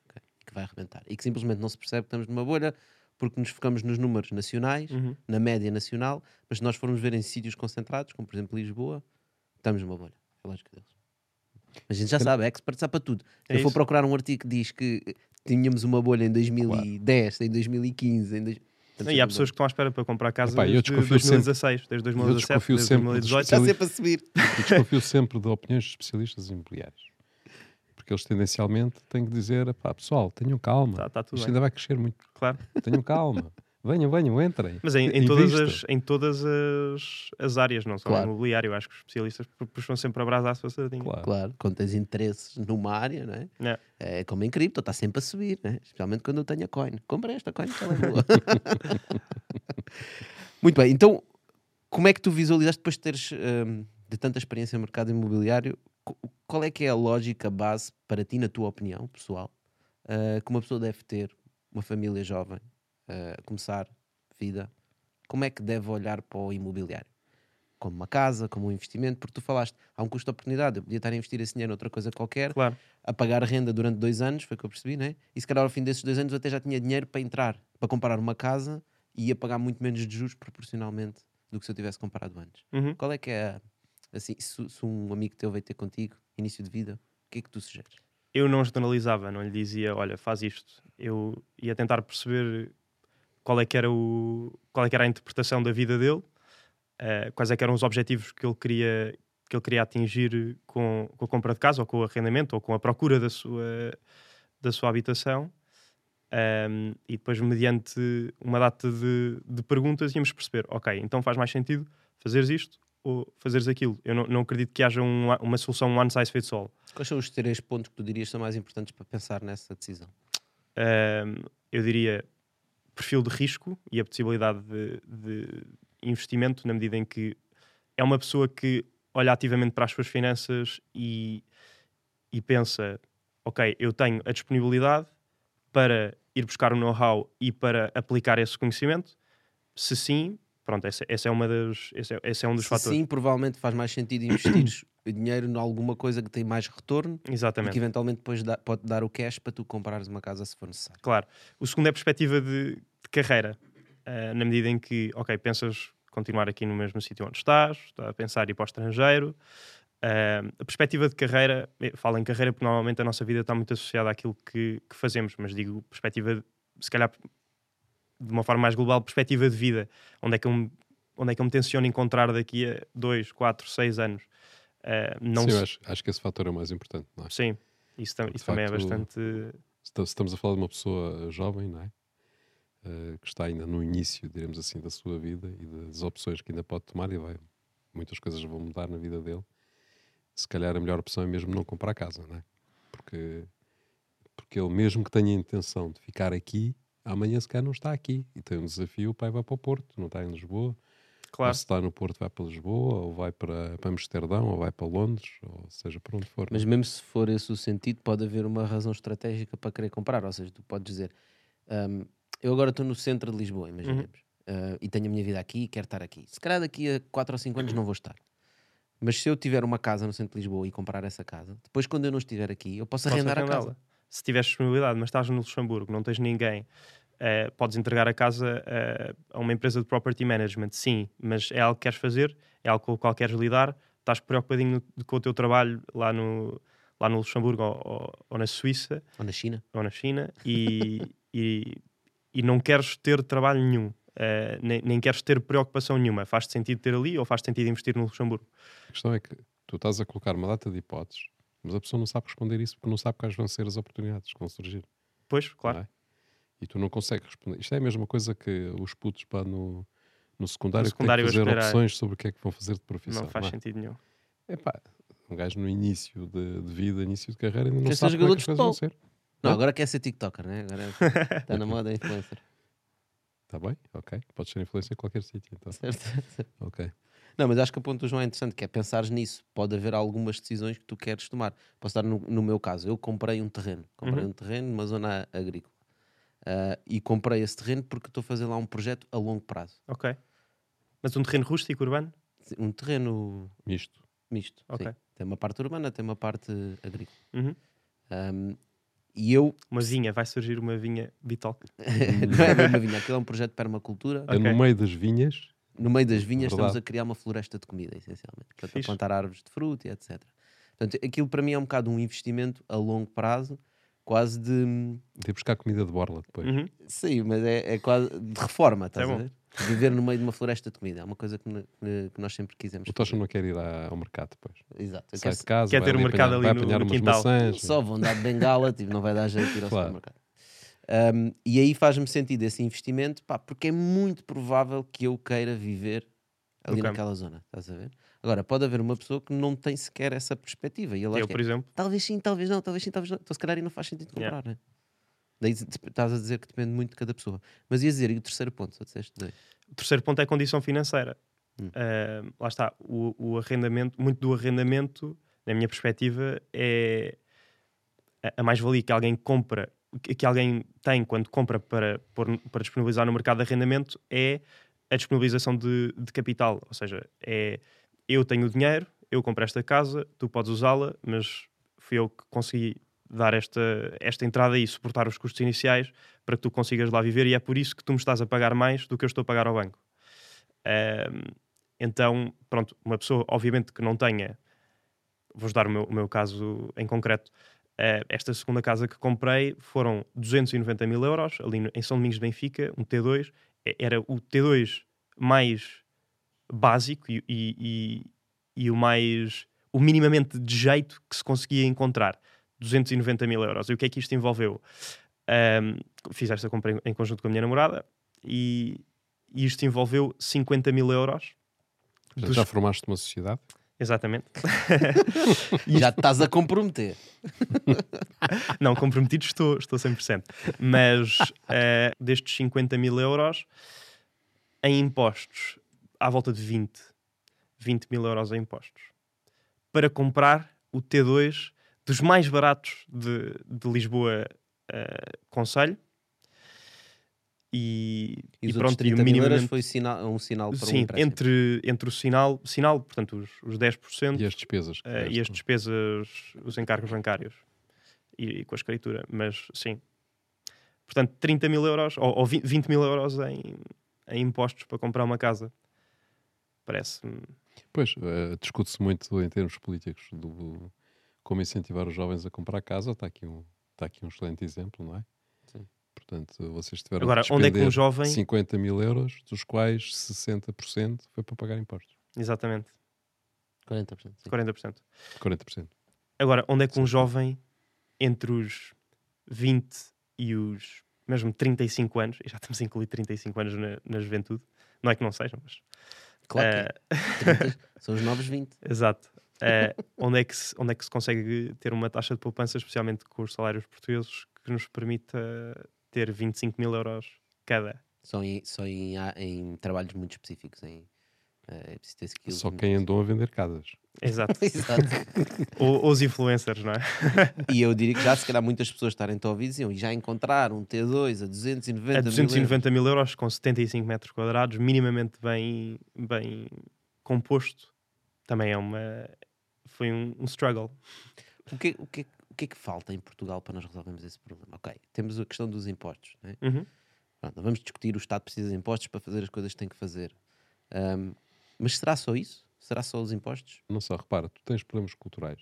Speaker 1: ok? Que vai arrebentar. E que simplesmente não se percebe que estamos numa bolha porque nos focamos nos números nacionais,
Speaker 2: Uhum.
Speaker 1: na média nacional, mas se nós formos ver em sítios concentrados, como por exemplo Lisboa, estamos numa bolha. É deles. Mas a gente já sabe, é expert sabe para tudo. Se
Speaker 2: É
Speaker 1: eu for procurar um artigo que diz que tínhamos uma bolha em 2010, em 2015, em dois... estamos
Speaker 2: E
Speaker 1: sempre
Speaker 2: há pessoas que estão à espera para comprar casa
Speaker 3: Epá, eu
Speaker 2: desde
Speaker 3: desconfio
Speaker 2: 2016, desde 2017,
Speaker 3: desconfio
Speaker 2: desde
Speaker 3: sempre dos
Speaker 2: 2018.
Speaker 1: Está sempre a subir.
Speaker 3: Eu desconfio sempre de opiniões de especialistas imobiliários. Porque eles tendencialmente têm que dizer: pá, pessoal, tenham calma.
Speaker 2: Está tá tudo
Speaker 3: Isto
Speaker 2: bem,
Speaker 3: ainda vai crescer muito.
Speaker 2: claro.
Speaker 3: Tenham calma. venham, venham, entrem.
Speaker 2: Mas em, em todas, as, em todas as, as áreas, não só
Speaker 1: Claro.
Speaker 2: no imobiliário, acho que os especialistas pu- puxam sempre a brasa à sua sardinha.
Speaker 3: Claro.
Speaker 1: Claro, quando tens interesses numa área, não é?
Speaker 2: É.
Speaker 1: É como em cripto, está sempre a subir, né? especialmente quando eu tenho a coin. Compra esta coin que ela é boa. Muito bem, então como é que tu visualizaste depois de teres hum, de tanta experiência no mercado imobiliário? Qual é que é a lógica base para ti, na tua opinião pessoal, uh, que uma pessoa deve ter, uma família jovem, uh, começar vida? Como é que deve olhar para o imobiliário? Como uma casa, como um investimento? Porque tu falaste, há um custo de oportunidade, eu podia estar a investir esse dinheiro noutra coisa qualquer,
Speaker 2: Claro,
Speaker 1: a pagar renda durante dois anos, foi o que eu percebi, né? E se calhar ao fim desses dois anos eu até já tinha dinheiro para entrar, para comprar uma casa e ia pagar muito menos de juros proporcionalmente do que se eu tivesse comprado antes.
Speaker 2: Uhum.
Speaker 1: Qual é que é, a- assim, se, se um amigo teu veio ter contigo, início de vida, o que é que tu sugeres?
Speaker 2: eu não generalizava, não lhe dizia, olha, faz isto. Eu ia tentar perceber qual é que era, o, qual é que era a interpretação da vida dele, eh, quais é que eram os objetivos que ele queria, que ele queria atingir com, com a compra de casa, ou com o arrendamento, ou com a procura da sua, da sua habitação. Ahm, e depois, mediante uma data de, de perguntas, íamos perceber, ok, então faz mais sentido fazeres isto fazeres aquilo. Eu não, não acredito que haja um- uma solução one size fits all.
Speaker 1: Quais são os três pontos que tu dirias são mais importantes para pensar nessa decisão?
Speaker 2: Ahm, eu diria perfil de risco e a possibilidade de, de investimento, na medida em que é uma pessoa que olha ativamente para as suas finanças e, e pensa: ok, eu tenho a disponibilidade para ir buscar o know-how e para aplicar esse conhecimento. Se sim, pronto, essa, essa é uma das, esse, é, esse é um dos
Speaker 1: Se
Speaker 2: fatores.
Speaker 1: sim, provavelmente faz mais sentido investir dinheiro em alguma coisa que tem mais retorno e
Speaker 2: Exatamente.
Speaker 1: que eventualmente depois dá- pode dar o cash para tu comprares uma casa se for necessário.
Speaker 2: Claro. O segundo é a perspectiva de, de carreira, Ah, na medida em que, ok, pensas continuar aqui no mesmo sítio onde estás, estás a pensar ir para o estrangeiro. Ah, a perspectiva de carreira, falo em carreira porque normalmente a nossa vida está muito associada àquilo que, que fazemos, mas digo perspectiva, de- se calhar de uma forma mais global, perspectiva de vida. Onde é que eu me, onde é que eu me tenciono encontrar daqui a 2, 4, 6 anos? Ah, não
Speaker 3: Sim,
Speaker 2: se-
Speaker 3: acho, acho que esse fator é o mais importante. É?
Speaker 2: Sim, isso, tam- isso também é
Speaker 3: facto,
Speaker 2: bastante.
Speaker 3: Se estamos a falar de uma pessoa jovem, não é? Eh, que está ainda no início, diremos assim, da sua vida e das opções que ainda pode tomar e vai, muitas coisas vão mudar na vida dele. Se calhar a melhor opção é mesmo não comprar casa, não é? Porque, porque ele, mesmo que tenha a intenção de ficar aqui, amanhã se calhar não está aqui e tem um desafio, o pai vai para o Porto, não está em Lisboa. Ou
Speaker 2: Claro,
Speaker 3: se está no Porto, vai para Lisboa, ou vai para, para Amsterdão, ou vai para Londres, ou seja, para onde for. não é?
Speaker 1: Mas mesmo se for esse o sentido, pode haver uma razão estratégica para querer comprar. Ou seja, tu podes dizer, hum, eu agora estou no centro de Lisboa, imaginemos. ah, e tenho a minha vida aqui e quero estar aqui. Se calhar daqui a 4 ou 5 anos não vou estar. Mas se eu tiver uma casa no centro de Lisboa e comprar essa casa, depois quando eu não estiver aqui, eu posso
Speaker 2: Podes
Speaker 1: arrendar a casa.
Speaker 2: Se tiveres disponibilidade, mas estás no Luxemburgo, não tens ninguém, eh, podes entregar a casa eh, a uma empresa de property management, sim, mas é algo que queres fazer, é algo com o qual queres lidar, estás preocupadinho no- com o teu trabalho lá no, lá no Luxemburgo ou, ou- ou na Suíça
Speaker 1: Ou na China.
Speaker 2: ou na China e, e, e não queres ter trabalho nenhum, eh, nem, nem queres ter preocupação nenhuma. Faz sentido ter ali ou faz sentido investir no Luxemburgo?
Speaker 3: A questão é que tu estás a colocar uma data de hipóteses, mas a pessoa não sabe responder isso porque não sabe quais vão ser as oportunidades que vão surgir.
Speaker 2: Pois, claro.
Speaker 3: não é? E tu não consegues responder. Isto é a mesma coisa que os putos pá, no, no secundário,
Speaker 2: No secundário
Speaker 3: que têm que fazer opções sobre o que é que vão fazer de profissão.
Speaker 2: Não faz
Speaker 3: é?
Speaker 2: sentido nenhum.
Speaker 3: Epá, um gajo no início de, de vida, início de carreira, ainda não
Speaker 1: Quer ser
Speaker 3: sabe como é que as coisas vão ser.
Speaker 1: Não,
Speaker 3: Hã?
Speaker 1: agora quer ser TikToker, né? Agora está na moda influencer.
Speaker 3: Está Tá bem? Ok. Podes ser influência em qualquer sítio. Então.
Speaker 1: Certo?
Speaker 3: Ok.
Speaker 1: Não, mas acho que o ponto do João é interessante, que é pensares nisso. Pode haver algumas decisões que tu queres tomar. Posso dar no, no meu caso. Eu comprei um terreno. Comprei
Speaker 2: Uhum.
Speaker 1: um terreno numa zona agrícola. Ah, e comprei esse terreno porque estou a fazer lá um projeto a longo prazo.
Speaker 2: Ok. Mas um terreno rústico, urbano?
Speaker 1: Um terreno
Speaker 3: Misto.
Speaker 1: misto.
Speaker 2: Ok.
Speaker 1: sim. Tem uma parte urbana, tem uma parte agrícola.
Speaker 2: Uhum.
Speaker 1: Ahm, e eu,
Speaker 2: Uma vinha, vai surgir uma vinha Bitoc.
Speaker 1: não é uma vinha, aquilo é um projeto de permacultura.
Speaker 3: É
Speaker 2: Ok.
Speaker 3: no meio das vinhas.
Speaker 1: No meio das vinhas
Speaker 3: Verdade.
Speaker 1: estamos a criar uma floresta de comida, essencialmente. Portanto, a plantar árvores de fruta e etc. Portanto, aquilo para mim é um bocado um investimento a longo prazo, quase de.
Speaker 3: De ir buscar comida de borla depois.
Speaker 2: Uhum.
Speaker 1: Sim, mas é, é quase de reforma, estás
Speaker 2: É
Speaker 1: a ver? Viver no meio de uma floresta de comida. É uma coisa que, ne- que- nós sempre quisemos.
Speaker 3: O Tocha não quer ir ao mercado depois.
Speaker 1: Exato. Eu
Speaker 3: Sai
Speaker 1: quero
Speaker 3: de casa,
Speaker 2: quer ter um
Speaker 3: ali
Speaker 2: mercado
Speaker 3: apanhar,
Speaker 2: ali no-
Speaker 3: apanhar
Speaker 2: no
Speaker 3: umas
Speaker 2: quintal.
Speaker 3: maçãs.
Speaker 1: Só vão dar de bengala, tipo, não vai dar jeito de ir ao
Speaker 3: Claro.
Speaker 1: supermercado. Um, e aí faz-me sentido esse investimento, pá, porque é muito provável que eu queira viver ali
Speaker 2: No campo.
Speaker 1: naquela zona, estás a ver? Agora, pode haver uma pessoa que não tem sequer essa perspectiva. E
Speaker 2: Eu,
Speaker 1: é,
Speaker 2: por exemplo,
Speaker 1: talvez sim, talvez não, talvez sim, talvez não. Então, se calhar, não faz sentido comprar,
Speaker 2: Yeah.
Speaker 1: né? Daí estás a dizer que depende muito de cada pessoa. Mas ia dizer, e o terceiro ponto, só disseste dois.
Speaker 2: o terceiro ponto é a condição financeira.
Speaker 1: Hum.
Speaker 2: Ah, lá está, o, o arrendamento, muito do arrendamento, na minha perspectiva, é a, a mais-valia que alguém compra, que, alguém tem quando compra para, para disponibilizar no mercado de arrendamento é a disponibilização de, de capital. Ou seja, é eu tenho o dinheiro, eu compro esta casa, tu podes usá-la, mas fui eu que consegui dar esta, esta entrada e suportar os custos iniciais para que tu consigas lá viver e é por isso que tu me estás a pagar mais do que eu estou a pagar ao banco. Ahm, então, pronto, uma pessoa, obviamente, que não tenha, vou dar o meu, o meu caso em concreto, eh, esta segunda casa que comprei foram 290 mil euros, ali em São Domingos de Benfica, um T2, eh, era o T2 mais básico e, e- e- e o mais, o minimamente de jeito que se conseguia encontrar, 290 mil euros. E o que é que isto envolveu? Ahm, fiz esta compra em, em conjunto com a minha namorada e, isto envolveu 50 mil euros. Dos-
Speaker 3: Já formaste uma sociedade?
Speaker 2: Exatamente.
Speaker 1: Já te estás a comprometer.
Speaker 2: Não, comprometido estou, estou 100%. Mas eh, destes 50 mil euros, em impostos, à volta de 20. 20 mil euros em impostos. Para comprar o T2 dos mais baratos de, de Lisboa eh, Conselho. E,
Speaker 1: E,
Speaker 2: e pronto, e o
Speaker 1: 30 mil euros
Speaker 2: minimamente...
Speaker 1: foi sinal, um sinal para um
Speaker 2: Sim,
Speaker 1: empréstimo.
Speaker 2: entre, entre o sinal, sinal, portanto, os, os 10%
Speaker 3: E as despesas? tiveste?
Speaker 2: e as despesas, os encargos bancários e, e com a escritura, mas sim. Portanto, 30 mil euros ou, ou 20, 20 mil euros em, em impostos para comprar uma casa. Parece-me.
Speaker 3: Pois, eh, discute-se muito em termos políticos do como incentivar os jovens a comprar casa. Está aqui um, está aqui um excelente exemplo, não é? Portanto, vocês tiveram
Speaker 2: Agora,
Speaker 3: de
Speaker 2: onde é que um jovem.
Speaker 3: 50 mil euros, dos quais 60% foi para pagar impostos.
Speaker 2: Exatamente,
Speaker 1: 40%. sim.
Speaker 2: 40%.
Speaker 3: 40%.
Speaker 2: Agora, onde é que um jovem entre os 20 e os mesmo 35 anos, e já estamos a incluir 35 anos na, na juventude, não é que não sejam, mas
Speaker 1: Claro que. 30 são os novos 20.
Speaker 2: Exato. Eh, onde, é que se, onde é que se consegue ter uma taxa de poupança, especialmente com os salários portugueses, que nos permita ter 25 mil euros cada?
Speaker 1: Só em, só em, em trabalhos muito específicos, em Eh, É preciso ter skills.
Speaker 3: Só quem andou a vender casas.
Speaker 2: Exato.
Speaker 1: Exato.
Speaker 2: Ou, os influencers, não é?
Speaker 1: E eu diria que já se calhar muitas pessoas estarem a ouvir diziam e já encontraram um T2 a 290
Speaker 2: A
Speaker 1: mil
Speaker 2: 290 mil euros com 75 metros quadrados, minimamente bem, bem composto, também é uma. Foi um, um struggle.
Speaker 1: O que, o, que, o que é que falta em Portugal para nós resolvermos esse problema? Ok, temos a questão dos impostos. Né?
Speaker 2: Uhum.
Speaker 1: Pronto, vamos discutir o Estado precisa de impostos para fazer as coisas que tem que fazer. Ahm, mas será só isso? Será só os impostos?
Speaker 3: Não só, repara, tu tens problemas culturais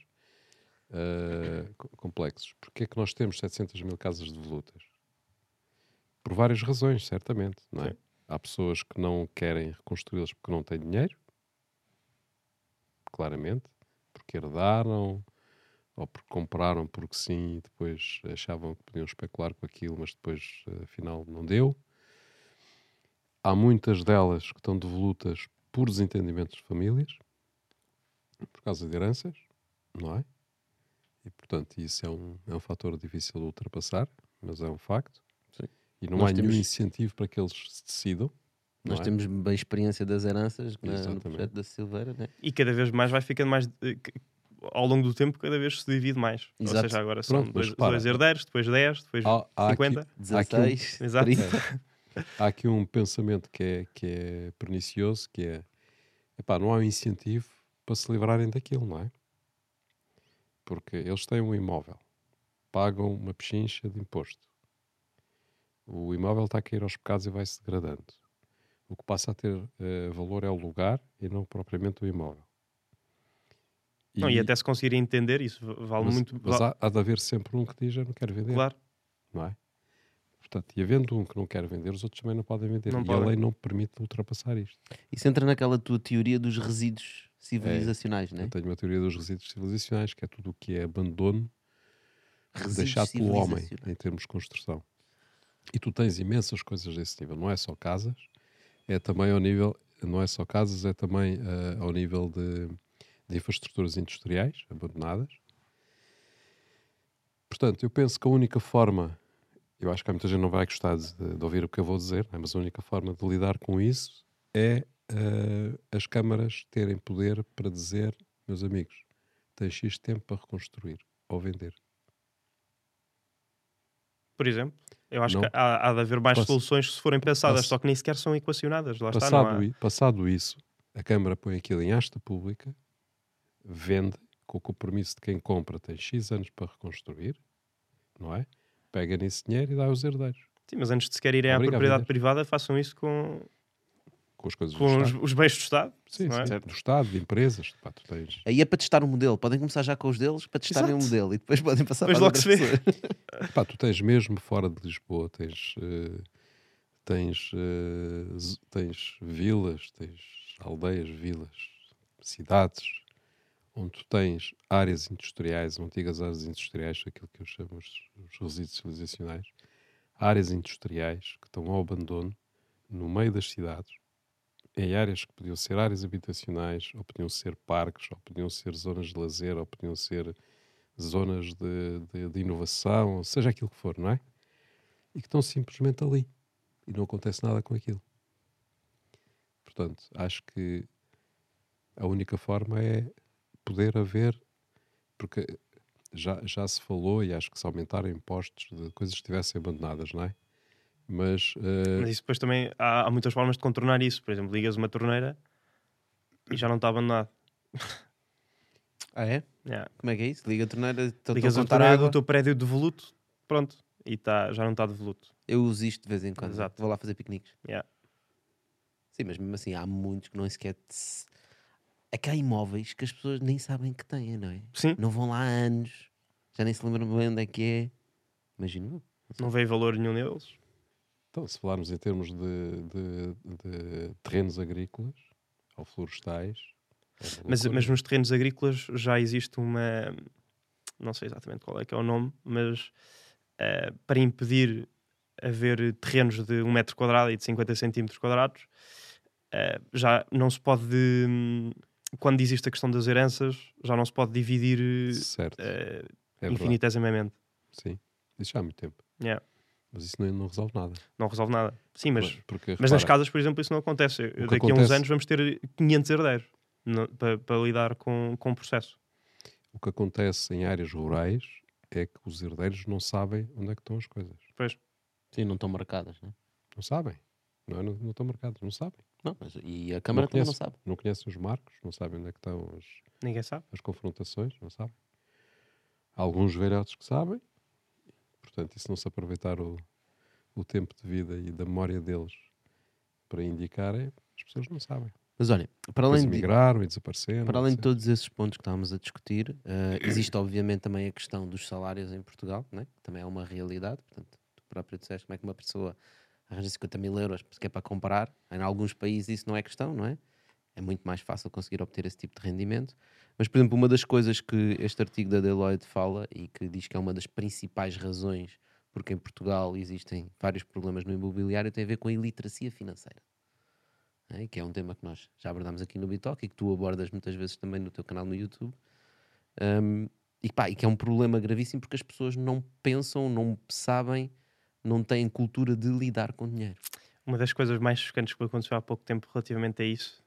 Speaker 3: co- complexos. Porquê é que nós temos 700 mil casas devolutas? Por várias razões, certamente. Não é?
Speaker 2: Sim.
Speaker 3: Há pessoas que não querem reconstruí-las porque não têm dinheiro, claramente, porque herdaram ou porque compraram porque sim e depois achavam que podiam especular com aquilo, mas depois eh, afinal não deu. Há muitas delas que estão devolutas por desentendimentos de famílias, por causa de heranças, não é? E portanto isso é um, é um fator difícil de ultrapassar, mas é um facto.
Speaker 1: Sim.
Speaker 3: E não
Speaker 1: Nós
Speaker 3: há nenhum
Speaker 1: temos-
Speaker 3: incentivo para que eles se decidam.
Speaker 1: Nós
Speaker 3: é?
Speaker 1: temos bem experiência das heranças na- no projeto da Silveira, né?
Speaker 2: E cada vez mais vai ficando mais. Ao longo do tempo, cada vez se divide mais.
Speaker 1: Exato.
Speaker 2: Ou seja, agora são
Speaker 3: Pronto, mas
Speaker 2: dois, dois herdeiros, depois 10, depois
Speaker 3: Há- há aqui-
Speaker 2: 50.
Speaker 3: Há aqui um-
Speaker 1: 16,
Speaker 2: Exato.
Speaker 1: 30.
Speaker 3: Há aqui um pensamento que é, que é pernicioso, que é, epá, não há um incentivo para se livrarem daquilo, não é? Porque eles têm um imóvel, pagam uma pechincha de imposto. O imóvel está a cair aos pecados e vai-se degradando. O que passa a ter eh, valor é o lugar e não propriamente o imóvel.
Speaker 2: Não, e até se conseguirem entender, isso vale
Speaker 3: mas,
Speaker 2: muito.
Speaker 3: mas há, há de haver sempre um que diz eu não quero vender,
Speaker 2: Claro.
Speaker 3: não é? Portanto, e havendo um que não quer vender, os outros também não podem vender.
Speaker 2: Não
Speaker 3: e
Speaker 2: podem.
Speaker 3: a lei não permite ultrapassar isto.
Speaker 1: Isso entra naquela tua teoria dos resíduos civilizacionais, né?
Speaker 3: Eu tenho uma teoria dos resíduos civilizacionais, que é tudo o que é abandono
Speaker 1: Resíduos
Speaker 3: deixado pelo homem em termos de construção. E tu tens imensas coisas desse nível. Não é só casas, é também ao nível, não é só casas, é também eh, ao nível de, de infraestruturas industriais abandonadas. Portanto, eu penso que a única forma, eu acho que há muita gente não vai gostar de, de ouvir o que eu vou dizer, né, mas a única forma de lidar com isso é eh, as câmaras terem poder para dizer, meus amigos, tens X tempo para reconstruir ou vender.
Speaker 2: Por exemplo, eu acho
Speaker 3: Não.
Speaker 2: que há, há de haver mais soluções se forem pensadas,
Speaker 3: pass-
Speaker 2: só que nem sequer são equacionadas. Lá está, não
Speaker 3: Passado,
Speaker 2: há...
Speaker 3: passado isso, a Câmara põe aquilo em asta pública, vende, com o compromisso de quem compra tem X anos para reconstruir, não é? Pega nesse dinheiro e dá aos herdeiros,
Speaker 2: Sim, mas antes de sequer irem à propriedade privada, façam isso com,
Speaker 3: com as coisas do
Speaker 2: com os, os bens do Estado.
Speaker 3: Sim,
Speaker 2: não é?
Speaker 3: sim, do Estado, de empresas. Pá, tu tens...
Speaker 1: Aí é para testar o modelo. Podem começar já com os deles para testarem o
Speaker 2: Exato.
Speaker 1: modelo e depois podem passar
Speaker 2: Depois
Speaker 1: para
Speaker 2: logo se vê.
Speaker 3: Pá, tu tens mesmo fora de Lisboa, tens, eh, tens, z- tens vilas, tens aldeias, vilas, cidades, onde tu tens áreas industriais, antigas áreas industriais, aquilo que eu chamo os, os resíduos civilizacionais, áreas industriais que estão ao abandono no meio das cidades, em áreas que podiam ser áreas habitacionais, ou podiam ser parques, ou podiam ser zonas de lazer, ou podiam ser zonas de, de- de inovação, seja aquilo que for, não é? E que estão simplesmente ali e não acontece nada com aquilo. Portanto, acho que a única forma é poder haver, porque já, já se falou e acho que se aumentaram impostos de coisas que estivessem abandonadas, não é? Mas eh,
Speaker 2: Mas isso depois também há, há muitas formas de contornar isso. Por exemplo, ligas uma torneira e já não está abandonado.
Speaker 1: Ah, é?
Speaker 2: Yeah.
Speaker 1: Como é que é isso? Liga a torneira, estou
Speaker 2: Ligas
Speaker 1: a
Speaker 2: torneira
Speaker 1: água.
Speaker 2: do teu prédio devoluto, pronto, e tá, já não está devoluto.
Speaker 1: Eu uso isto de vez em quando.
Speaker 2: Exato.
Speaker 1: Vou lá fazer piqueniques.
Speaker 2: Yeah.
Speaker 1: Sim, mas mesmo assim há muitos que não sequer. É que há imóveis que as pessoas nem sabem que têm, não é?
Speaker 2: Sim,
Speaker 1: Não vão lá há anos, já nem se lembram bem onde é que é. Imagino.
Speaker 2: não veio valor nenhum deles.
Speaker 3: então, se falarmos em termos de, de- de terrenos agrícolas ou florestais, é
Speaker 2: Mas, mas nos terrenos agrícolas já existe uma. Não sei exatamente qual é que é o nome, mas eh, para impedir haver terrenos de 1 metro quadrado e de 50 centímetros quadrados, eh, já não se pode. Quando existe a questão das heranças, já não se pode dividir
Speaker 3: certo,
Speaker 2: eh,
Speaker 3: é verdade.
Speaker 2: infinitesimamente.
Speaker 3: Sim, isso já há muito tempo.
Speaker 2: Yeah.
Speaker 3: Mas isso não, não resolve nada.
Speaker 2: Não resolve nada. Sim, mas,
Speaker 3: Porque,
Speaker 2: mas nas casas, por exemplo, isso não acontece. Daqui a uns
Speaker 3: acontece-
Speaker 2: anos vamos ter 500 herdeiros no- para, para lidar com, com o processo.
Speaker 3: o que acontece em áreas rurais é que os herdeiros não sabem onde é que estão as coisas.
Speaker 2: Pois,
Speaker 1: Sim, não estão marcadas, né?
Speaker 3: Não sabem. Não, é? não, não estão marcados, não sabem.
Speaker 1: Não, mas, e a Câmara também não sabe.
Speaker 3: Não conhecem os marcos, não sabem onde é que estão as,
Speaker 2: ninguém sabe.
Speaker 3: as confrontações, não sabem. Há alguns velhotes que sabem, portanto, e se não se aproveitar o, o tempo de vida e da memória deles para indicarem, as pessoas não sabem.
Speaker 1: Mas olha, para além de,
Speaker 3: emigraram e desapareceram.
Speaker 1: Para além de todos esses pontos que estávamos a discutir, eh, existe obviamente também a questão dos salários em Portugal, né? que também é uma realidade. Portanto, tu próprio disseste como é que uma pessoa arranja 50 mil euros porque é para comprar. Em alguns países isso não é questão, não é? É muito mais fácil conseguir obter esse tipo de rendimento. Mas, por exemplo, uma das coisas que este artigo da Deloitte fala e que diz que é uma das principais razões porque em Portugal existem vários problemas no imobiliário tem a ver com a iliteracia financeira né, que é um tema que nós já abordámos aqui no Bitalk e que tu abordas muitas vezes também no teu canal no YouTube. Um, e, pá, e que é um problema gravíssimo porque as pessoas não pensam, não sabem, não têm cultura de lidar com dinheiro.
Speaker 2: Uma das coisas mais chocantes que aconteceu há pouco tempo relativamente a isso,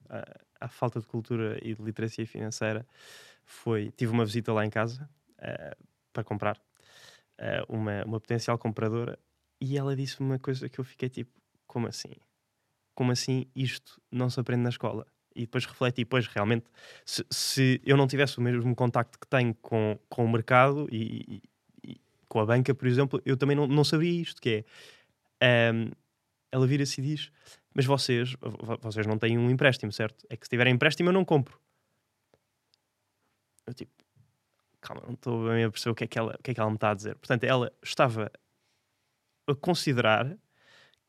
Speaker 2: à, falta de cultura e de literacia financeira, foi. Tive uma visita lá em casa eh, para comprar eh, uma, uma potencial compradora e ela disse uma coisa que eu fiquei tipo: como assim? Como assim isto não se aprende na escola? E depois refleti, pois realmente, se, se eu não tivesse o mesmo contacto que tenho com, com o mercado e, e- e com a banca, por exemplo, eu também não, não saberia isto, que é. ehm, ela vira-se e diz: Mas vocês, vo- vocês não têm um empréstimo, certo? É que se tiverem empréstimo eu não compro. Eu tipo, calma, não estou bem a perceber o que, é que ela, o que é que ela me está a dizer. Portanto, ela estava a considerar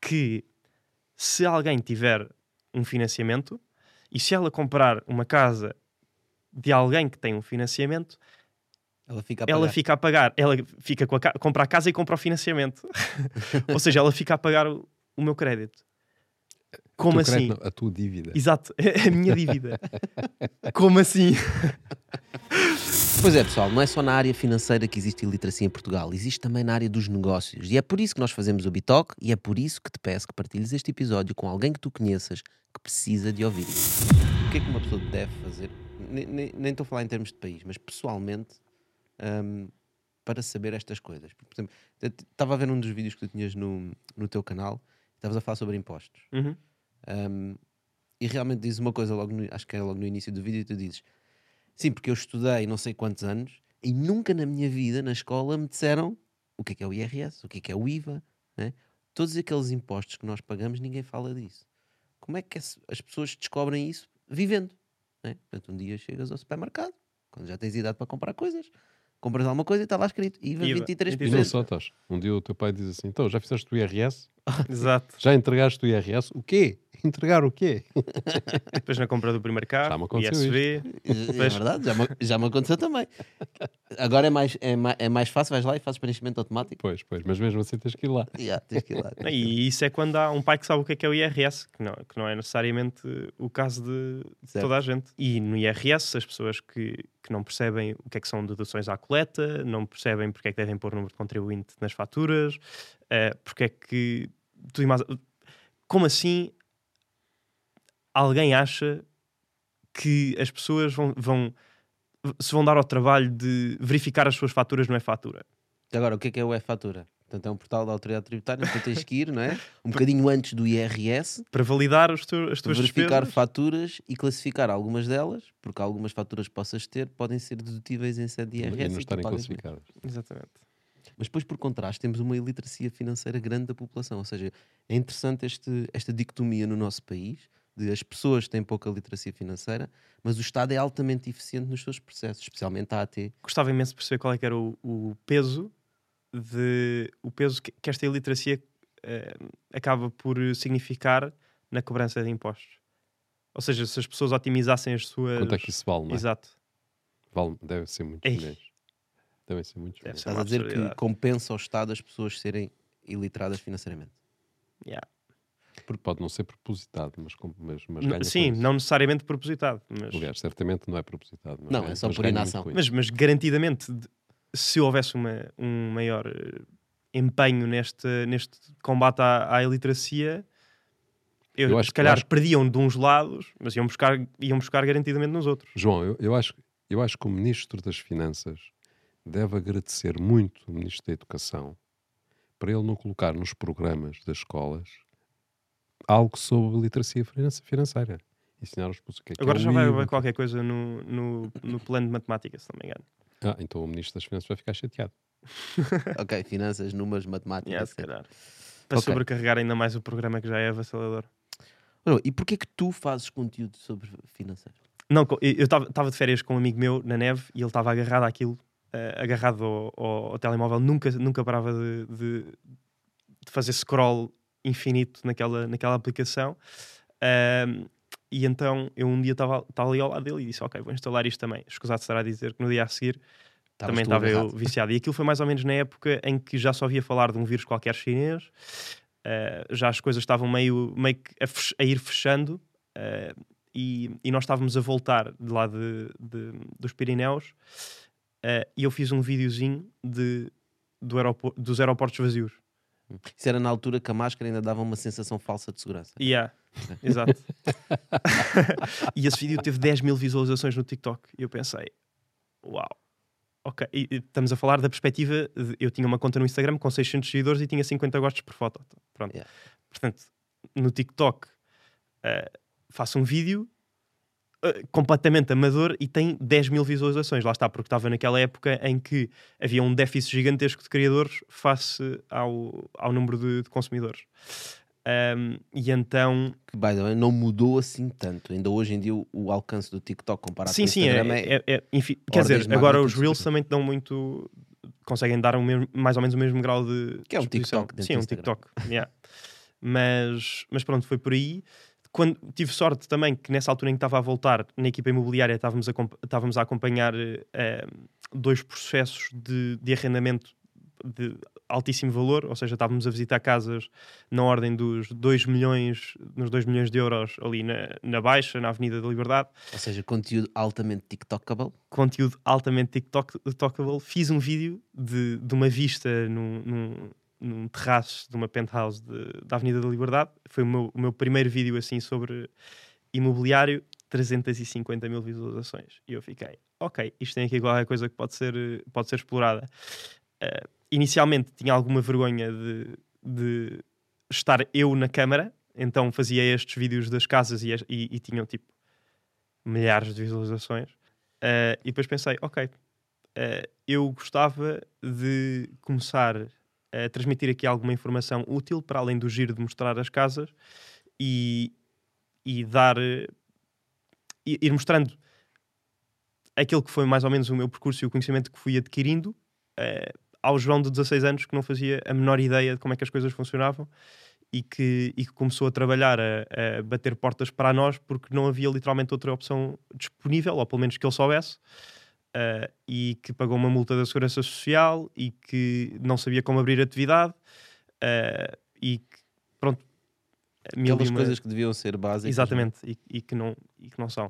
Speaker 2: que se alguém tiver um financiamento e se ela comprar uma casa de alguém que tem um financiamento,
Speaker 1: Ela fica a
Speaker 2: ela
Speaker 1: pagar.
Speaker 2: fica a pagar, ela fica com a ca- compra a casa e compra o financiamento. Ou seja, ela fica a pagar o, o meu crédito. Como assim?
Speaker 3: crédito, a tua dívida.
Speaker 2: Exato, é a minha dívida. Como assim?
Speaker 1: Pois é, pessoal, não é só na área financeira que existe iliteracia em Portugal, existe também na área dos negócios. E é por isso que nós fazemos o Bitalk e é por isso que te peço que partilhes este episódio com alguém que tu conheças que precisa de ouvir. O que é que uma pessoa deve fazer? Nem- Nem nem estou a falar em termos de país, mas pessoalmente, hum, para saber estas coisas. Por exemplo, estava a ver um dos vídeos que tu tinhas no, no teu canal, estavas a falar sobre impostos.
Speaker 2: Uhum.
Speaker 1: Um, e realmente dizes uma coisa logo no, acho que era logo no início do vídeo e tu dizes sim, porque eu estudei não sei quantos anos e nunca na minha vida na escola me disseram o que é que é o IRS, o que é que é o IVA né? todos aqueles impostos que nós pagamos ninguém fala disso como é que as as pessoas descobrem isso? vivendo né? portanto um dia chegas ao supermercado quando já tens idade para comprar coisas compras alguma coisa e está lá escrito IVA,
Speaker 2: IVA,
Speaker 1: 23%
Speaker 3: E não só estás. Um dia o teu pai diz assim: então, já fizeste o IRS?
Speaker 2: Exato.
Speaker 3: Já entregaste o IRS? O quê? Entregar o quê?
Speaker 2: Depois na compra do primeiro
Speaker 3: Já me
Speaker 2: carro,
Speaker 3: aconteceu
Speaker 2: ISV.
Speaker 1: É
Speaker 2: Pois.
Speaker 1: verdade, já me, já me aconteceu também. Agora é mais, é, mais, é mais fácil, vais lá e fazes preenchimento automático.
Speaker 3: Pois, pois, mas mesmo assim tens que ir lá.
Speaker 1: Yeah, tens que ir lá.
Speaker 2: Não, E isso é quando há um pai que sabe o que é que é o IRS, que não, que não é necessariamente o caso de
Speaker 1: Certo.
Speaker 2: toda a gente. E no IRS, as pessoas que, que não percebem o que é que são deduções à coleta, não percebem porque é que devem pôr o número de contribuinte nas faturas, eh, porque é que. Tudo e mais, como assim alguém acha que as pessoas vão, vão se vão dar ao trabalho de verificar as suas faturas não é fatura?
Speaker 1: Agora, o que é que é o E-Fatura? Portanto, é um portal da autoridade tributária, tu tens que ir, não é? Um bocadinho antes do IRS,
Speaker 2: Para validar os teu, as tuas
Speaker 1: verificar
Speaker 2: despesas?
Speaker 1: faturas e classificar algumas delas, porque algumas faturas que possas ter podem ser dedutíveis em sede de IRS.
Speaker 3: e não
Speaker 1: tu
Speaker 3: estarem classificadas.
Speaker 2: Exatamente.
Speaker 1: Mas depois, por contraste, temos uma iliteracia financeira grande da população. Ou seja, é interessante este, esta dicotomia no nosso país de as pessoas têm pouca literacia financeira, mas o Estado é altamente eficiente nos seus processos, especialmente a AT.
Speaker 2: Gostava imenso de perceber qual é que era o, o peso de o peso que, que esta iliteracia eh, acaba por significar na cobrança de impostos. Ou seja, se as pessoas otimizassem as suas.
Speaker 3: Quanto é que isso vale, não é?
Speaker 2: Exato.
Speaker 3: Vale, deve ser muito
Speaker 2: Ei.
Speaker 3: dinheiro. Devem ser muitos
Speaker 2: Deve
Speaker 3: milhões.
Speaker 2: ser.
Speaker 1: Estás a dizer que compensa ao Estado as pessoas serem iliteradas financeiramente.
Speaker 2: Yeah.
Speaker 3: Porque pode não ser propositado, mas, mas, mas ganha
Speaker 2: Sim, não necessariamente propositado, mas,
Speaker 3: Aliás, certamente não é propositado. Mas
Speaker 1: Não,
Speaker 3: ganha-
Speaker 1: é só
Speaker 3: mas
Speaker 1: por inação.
Speaker 2: mas, mas garantidamente, se houvesse uma, um maior eh, empenho neste, neste combate à, à iliteracia, eu,
Speaker 3: Eu acho
Speaker 2: se calhar
Speaker 3: acho-
Speaker 2: perdiam de uns lados, mas iam buscar, iam buscar garantidamente nos outros.
Speaker 3: João, eu, eu acho, eu acho que o Ministro das Finanças deve agradecer muito o Ministro da Educação para ele não colocar nos programas das escolas algo sobre literacia finan- financeira. Ensinar os putos o que é que
Speaker 2: Agora
Speaker 3: é
Speaker 2: já
Speaker 3: o
Speaker 2: vai haver qualquer coisa no, no, no plano de matemática, se não me engano.
Speaker 3: Ah, então o Ministro das Finanças vai ficar chateado.
Speaker 1: Ok, finanças, números, matemática.
Speaker 2: Yeah, se calhar. Para
Speaker 1: Ok.
Speaker 2: sobrecarregar ainda mais o programa que já é avassalador.
Speaker 1: E porquê que tu fazes conteúdo sobre financeiro?
Speaker 2: Não, eu estava de férias com um amigo meu na neve e ele estava agarrado àquilo, eh, agarrado ao, ao- ao telemóvel, nunca, nunca parava de, de- de fazer scroll infinito naquela, naquela aplicação. Ahm, e então eu um dia estava ali ao lado dele e disse: Ok, vou instalar isto também. Escusado será dizer que no dia a seguir
Speaker 1: Estavas
Speaker 2: também estava eu viciado. E aquilo foi mais ou menos na época em que já só ouvia falar de um vírus qualquer chinês, eh, já as coisas estavam meio, meio que a, fech- a ir fechando, eh, e, e nós estávamos a voltar de lá de, de- dos Pirineus, eh, e eu fiz um videozinho de, do aeropor- dos aeroportos vazios.
Speaker 1: Isso era na altura que a máscara ainda dava uma sensação falsa de segurança.
Speaker 2: Yeah, exato. e esse vídeo teve 10 mil visualizações no TikTok. E eu pensei, uau, ok. E, estamos a falar da perspectiva. De, eu tinha uma conta no Instagram com 600 seguidores e tinha 50 gostos por foto. Pronto.
Speaker 1: Yeah.
Speaker 2: Portanto, no TikTok eh, faço um vídeo eh, completamente amador e tem 10 mil visualizações. Lá está, porque estava naquela época em que havia um déficit gigantesco de criadores face ao, ao número de, de consumidores. Ahm, e então,
Speaker 1: Que, by the way, não mudou assim tanto. Ainda hoje em dia o, o alcance do TikTok comparado
Speaker 2: sim,
Speaker 1: com o
Speaker 2: sim, é,
Speaker 1: Instagram é,
Speaker 2: é- é- enfim, quer dizer, agora os Reels também te dão muito. conseguem dar o mesmo- mais ou menos o mesmo grau de.
Speaker 1: Que é um
Speaker 2: exposição.
Speaker 1: TikTok
Speaker 2: Sim, é um. TikTok. yeah. mas, mas pronto, foi por aí. Quando tive sorte também que nessa altura em que estava a voltar na equipa imobiliária estávamos a, estávamos a acompanhar eh, dois processos de, de arrendamento de altíssimo valor, ou seja, estávamos a visitar casas na ordem dos 2 milhões, nos 2 milhões de euros ali na, na Baixa, na Avenida da Liberdade
Speaker 1: ou seja, conteúdo altamente TikTokable.
Speaker 2: conteúdo altamente TikTok, TikTokable. Fiz um vídeo de, de uma vista num, num, num terraço de uma penthouse de- da Avenida da Liberdade. Foi o meu, o meu primeiro vídeo assim sobre imobiliário, 350 mil visualizações. E eu fiquei, ok, isto tem aqui qualquer coisa que pode ser, pode ser explorada. Eh, inicialmente tinha alguma vergonha de, de estar eu na câmara, então fazia estes vídeos das casas e, e, e tinham tipo milhares de visualizações. Uh, e depois pensei, ok, uh, eu gostava de começar transmitir aqui alguma informação útil para além do giro de mostrar as casas e, e dar uh, ir mostrando aquilo que foi mais ou menos o meu percurso e o conhecimento que fui adquirindo uh, ao João de 16 anos que não fazia a menor ideia de como é que as coisas funcionavam e que, e que começou a trabalhar a, a bater portas para nós porque não havia literalmente outra opção disponível, ou pelo menos que ele soubesse, uh, e que pagou uma multa da Segurança Social e que não sabia como abrir atividade uh, e que, pronto, e
Speaker 1: Aquelas
Speaker 2: uma-
Speaker 1: coisas que deviam ser básicas.
Speaker 2: Exatamente, e, e que não, e que não são.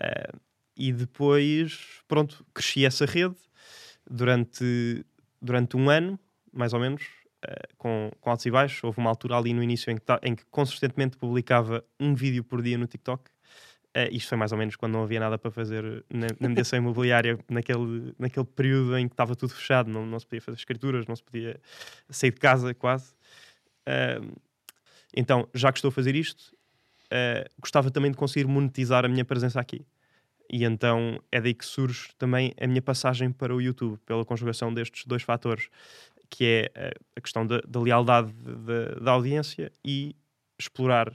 Speaker 2: Uh, e depois, pronto, cresci essa rede durante, durante um ano, mais ou menos, com, com altos e baixos. Houve uma altura ali no início em que, em que consistentemente publicava um vídeo por dia no TikTok. Uh, isto foi mais ou menos quando não havia nada para fazer na, na mediação imobiliária, naquele, naquele período em que estava tudo fechado, não, não se podia fazer escrituras, não se podia sair de casa quase. Uh, então, já que estou a fazer isto, uh, gostava também de conseguir monetizar a minha presença aqui. E então é daí que surge também a minha passagem para o YouTube, pela conjugação destes dois fatores, que é a questão da, da lealdade da- da audiência e explorar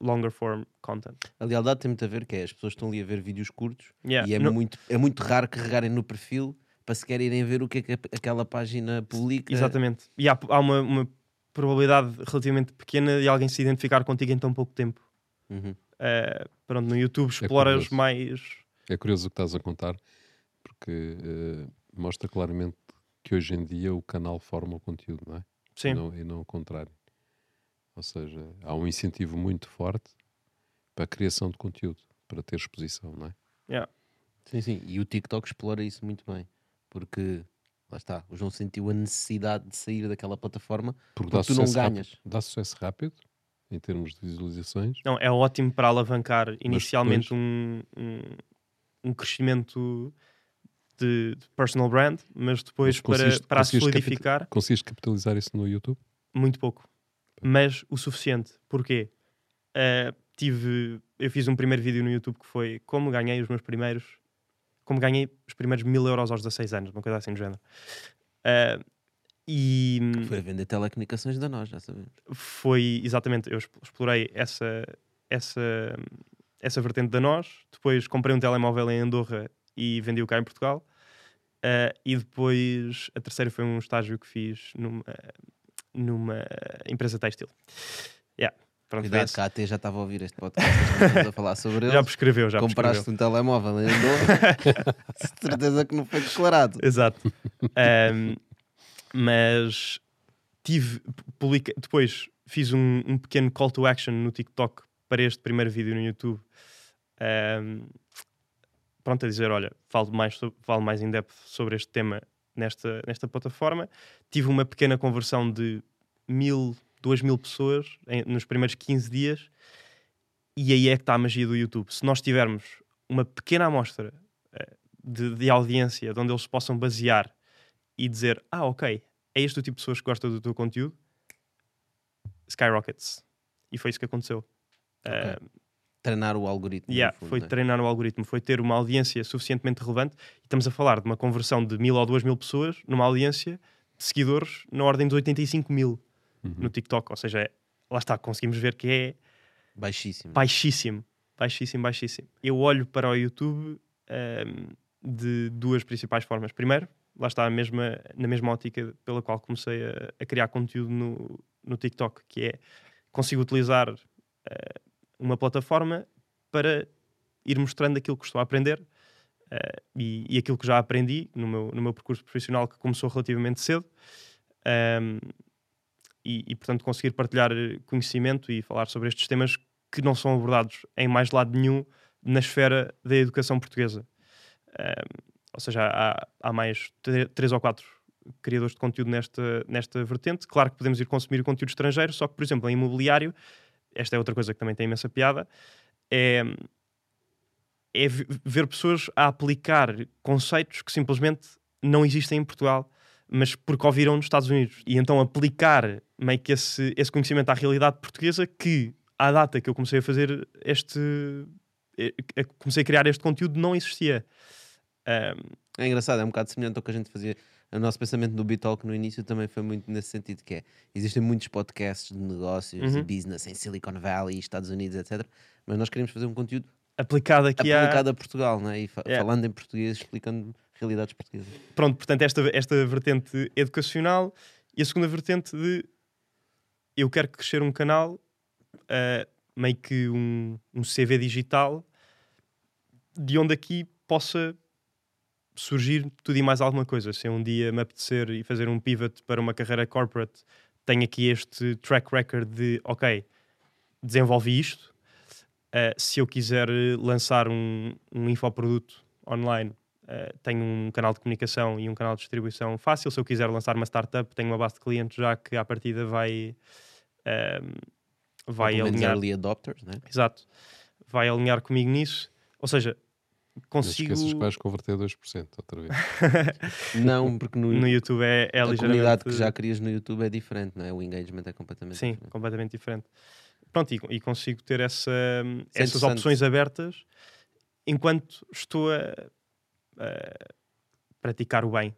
Speaker 2: longer form content.
Speaker 1: A lealdade tem muito a ver que é as pessoas estão ali a ver vídeos curtos
Speaker 2: Yeah,
Speaker 1: e é,
Speaker 2: não-
Speaker 1: muito, é muito raro carregarem no perfil para sequer irem ver o que é que aquela página publica.
Speaker 2: Exatamente. E há, há uma, uma probabilidade relativamente pequena de alguém se identificar contigo em tão pouco tempo.
Speaker 1: Uhum.
Speaker 2: Uh, pronto, no YouTube exploras
Speaker 3: curioso.
Speaker 2: mais.
Speaker 3: É curioso o que estás a contar, porque eh, mostra claramente que hoje em dia o canal forma o conteúdo, não é?
Speaker 2: Sim.
Speaker 3: E, não, e não o contrário. Ou seja, há um incentivo muito forte para a criação de conteúdo, para ter exposição, não é?
Speaker 2: Yeah.
Speaker 1: Sim, sim. E o TikTok explora isso muito bem. Porque lá está, o João sentiu a necessidade de sair daquela plataforma
Speaker 3: Porque
Speaker 1: porque tu não ganhas.
Speaker 3: rápido, dá sucesso rápido em termos de visualizações.
Speaker 2: Não, é ótimo para alavancar inicialmente
Speaker 3: depois-
Speaker 2: um, um, um crescimento de, de personal brand, mas depois
Speaker 3: Mas
Speaker 2: para, para a
Speaker 3: conseguiste
Speaker 2: solidificar,
Speaker 3: Conseguiste capitalizar isso no YouTube?
Speaker 2: muito pouco. Mas o suficiente. Porquê? Eh, tive, eu fiz um primeiro vídeo no YouTube que foi como ganhei os meus primeiros, como ganhei os primeiros mil euros aos 16 anos, uma coisa assim do género. Eh, e
Speaker 1: Foi a vender telecomunicações da nós, já sabemos.
Speaker 2: foi exatamente, eu exp- explorei essa, essa, essa vertente da nós, depois comprei um telemóvel em Andorra e vendi-o cá em Portugal, eh, e depois a terceira foi um estágio que fiz numa, numa empresa téstil. Yeah, pronto,
Speaker 1: Cuidado,
Speaker 2: esse.
Speaker 1: que a AT já estava a ouvir este podcast, estamos a falar sobre ele.
Speaker 2: já prescreveu, já
Speaker 1: Compraste
Speaker 2: prescreveu.
Speaker 1: um telemóvel em Andorra, certeza que não foi declarado.
Speaker 2: Exato. Ahm, mas tive, publica, depois fiz um, um pequeno call to action no TikTok para este primeiro vídeo no YouTube. Ahm, pronto, a dizer: olha, falo mais, falo mais em depth sobre este tema nesta, nesta plataforma. Tive uma pequena conversão de mil, duas mil pessoas em- nos primeiros 15 dias. E aí é que está a magia do YouTube. Se nós tivermos uma pequena amostra eh, de, de audiência de onde eles possam basear e dizer: Ah, ok, é este o tipo de pessoas que gostam do teu conteúdo, skyrockets. E foi isso que aconteceu.
Speaker 1: Ok.
Speaker 2: Ah,
Speaker 1: Treinar o algoritmo.
Speaker 2: Yeah,
Speaker 1: fundo,
Speaker 2: foi
Speaker 1: né?
Speaker 2: treinar o algoritmo, foi ter uma audiência suficientemente relevante. E estamos a falar de uma conversão de mil ou duas mil pessoas numa audiência de seguidores na ordem dos 85 mil
Speaker 3: Uhum.
Speaker 2: no TikTok. Ou seja, é- lá está, conseguimos ver que é
Speaker 1: Baixíssimo.
Speaker 2: baixíssimo, baixíssimo, baixíssimo. Eu olho para o YouTube ahm, de duas principais formas. Primeiro, lá está a mesma, na mesma ótica pela qual comecei a, a criar conteúdo no, no TikTok, que é consigo utilizar ah, uma plataforma para ir mostrando aquilo que estou a aprender ah, e, e aquilo que já aprendi no meu, no meu percurso profissional que começou relativamente cedo. Ahm, e, e, portanto conseguir partilhar conhecimento e falar sobre estes temas que não são abordados em mais lado nenhum na esfera da educação portuguesa. Ahm, ou seja, há, há mais três ou quatro criadores de conteúdo nesta, nesta vertente. Claro que podemos ir consumir conteúdo estrangeiro, só que, por exemplo, em imobiliário, esta é outra coisa que também tem imensa piada, é, é ve- ver pessoas a aplicar conceitos que simplesmente não existem em Portugal, mas porque ouviram nos Estados Unidos. E então aplicar meio que esse, esse conhecimento à realidade portuguesa que, à data que eu comecei a fazer este... eh, comecei a criar este conteúdo, não existia. Ahm,
Speaker 1: É engraçado, é um bocado semelhante ao que a gente fazia. O nosso pensamento no Bitalk no início também foi muito nesse sentido, que é, existem muitos podcasts de negócios
Speaker 2: Uhum.
Speaker 1: e business em Silicon Valley, Estados Unidos, etc. Mas nós queremos fazer um conteúdo
Speaker 2: aplicado aqui
Speaker 1: aplicado a Portugal, né? e fa-
Speaker 2: Yeah.
Speaker 1: falando em português, explicando realidades portuguesas.
Speaker 2: pronto, portanto, esta, esta vertente educacional e a segunda vertente de eu quero crescer um canal, ah, meio que um, um CV digital, de onde aqui possa surgir tudo e mais alguma coisa. Se um dia me apetecer e fazer um pivot para uma carreira corporate, tenho aqui este track record de, ok, desenvolvi isto. Ah, se eu quiser lançar um, um infoproduto online, Uh, tenho um canal de comunicação e um canal de distribuição fácil. Se eu quiser lançar uma startup, tenho uma base de clientes já que à partida vai, um, vai alinhar.
Speaker 1: early adopters, né?
Speaker 2: Exato, vai alinhar comigo nisso. Ou seja, consigo.
Speaker 3: esqueças que vais converter 2% outra vez.
Speaker 1: Não, porque no,
Speaker 2: No YouTube é, é
Speaker 1: a
Speaker 2: ligeiramente.
Speaker 1: comunidade que já crias no YouTube é diferente, não é? O engagement é completamente
Speaker 2: Sim,
Speaker 1: diferente.
Speaker 2: completamente diferente. Pronto, e, e consigo ter essa,
Speaker 1: é
Speaker 2: essas opções abertas enquanto estou a, a praticar o bem.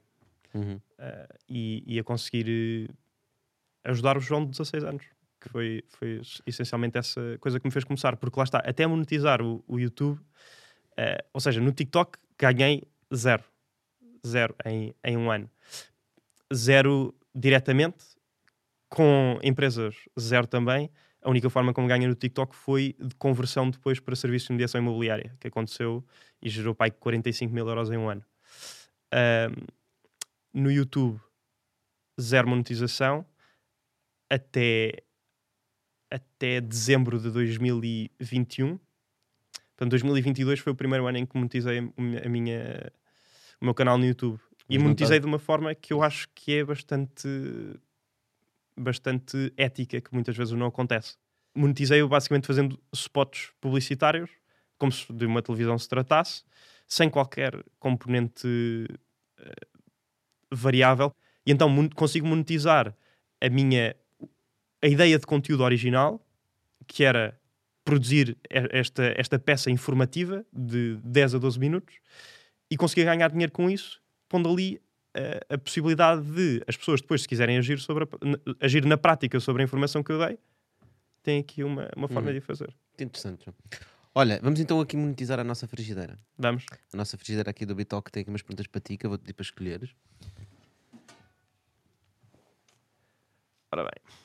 Speaker 1: Uhum.
Speaker 2: uh, e, e a conseguir eh, ajudar o João de 16 anos. Que foi, foi essencialmente essa coisa que me fez começar. Porque lá está, até monetizar o, o YouTube, uh, ou seja, no TikTok ganhei zero. Zero em, em um ano. Zero diretamente, com empresas zero também. A única forma como ganhei no TikTok foi de conversão depois para serviços de mediação imobiliária, que aconteceu e gerou pai 45 mil euros em um ano. Um, no YouTube, zero monetização até, até dezembro de 2021. Portanto, 2022 foi o primeiro ano em que monetizei a minha, o meu canal no YouTube. E
Speaker 1: Mas não
Speaker 2: monetizei
Speaker 1: tá-
Speaker 2: de uma forma que eu acho que é bastante, bastante ética, que muitas vezes não acontece. Monetizei-o basicamente fazendo spots publicitários, como se de uma televisão se tratasse, sem qualquer componente eh, variável. E então mon- consigo monetizar a minha a ideia de conteúdo original, que era produzir esta, esta peça informativa de 10 a 12 minutos, e conseguir ganhar dinheiro com isso, pondo ali eh, a possibilidade de as pessoas depois, se quiserem agir, sobre a- agir na prática sobre a informação que eu dei, têm aqui uma, uma forma
Speaker 1: Uhum.
Speaker 2: de fazer.
Speaker 1: Muito interessante. Olha, vamos então aqui monetizar a nossa frigideira.
Speaker 2: Vamos.
Speaker 1: A nossa frigideira aqui do Bitalk tem aqui umas perguntas para ti que eu vou-te pedir para escolheres.
Speaker 2: Ora bem.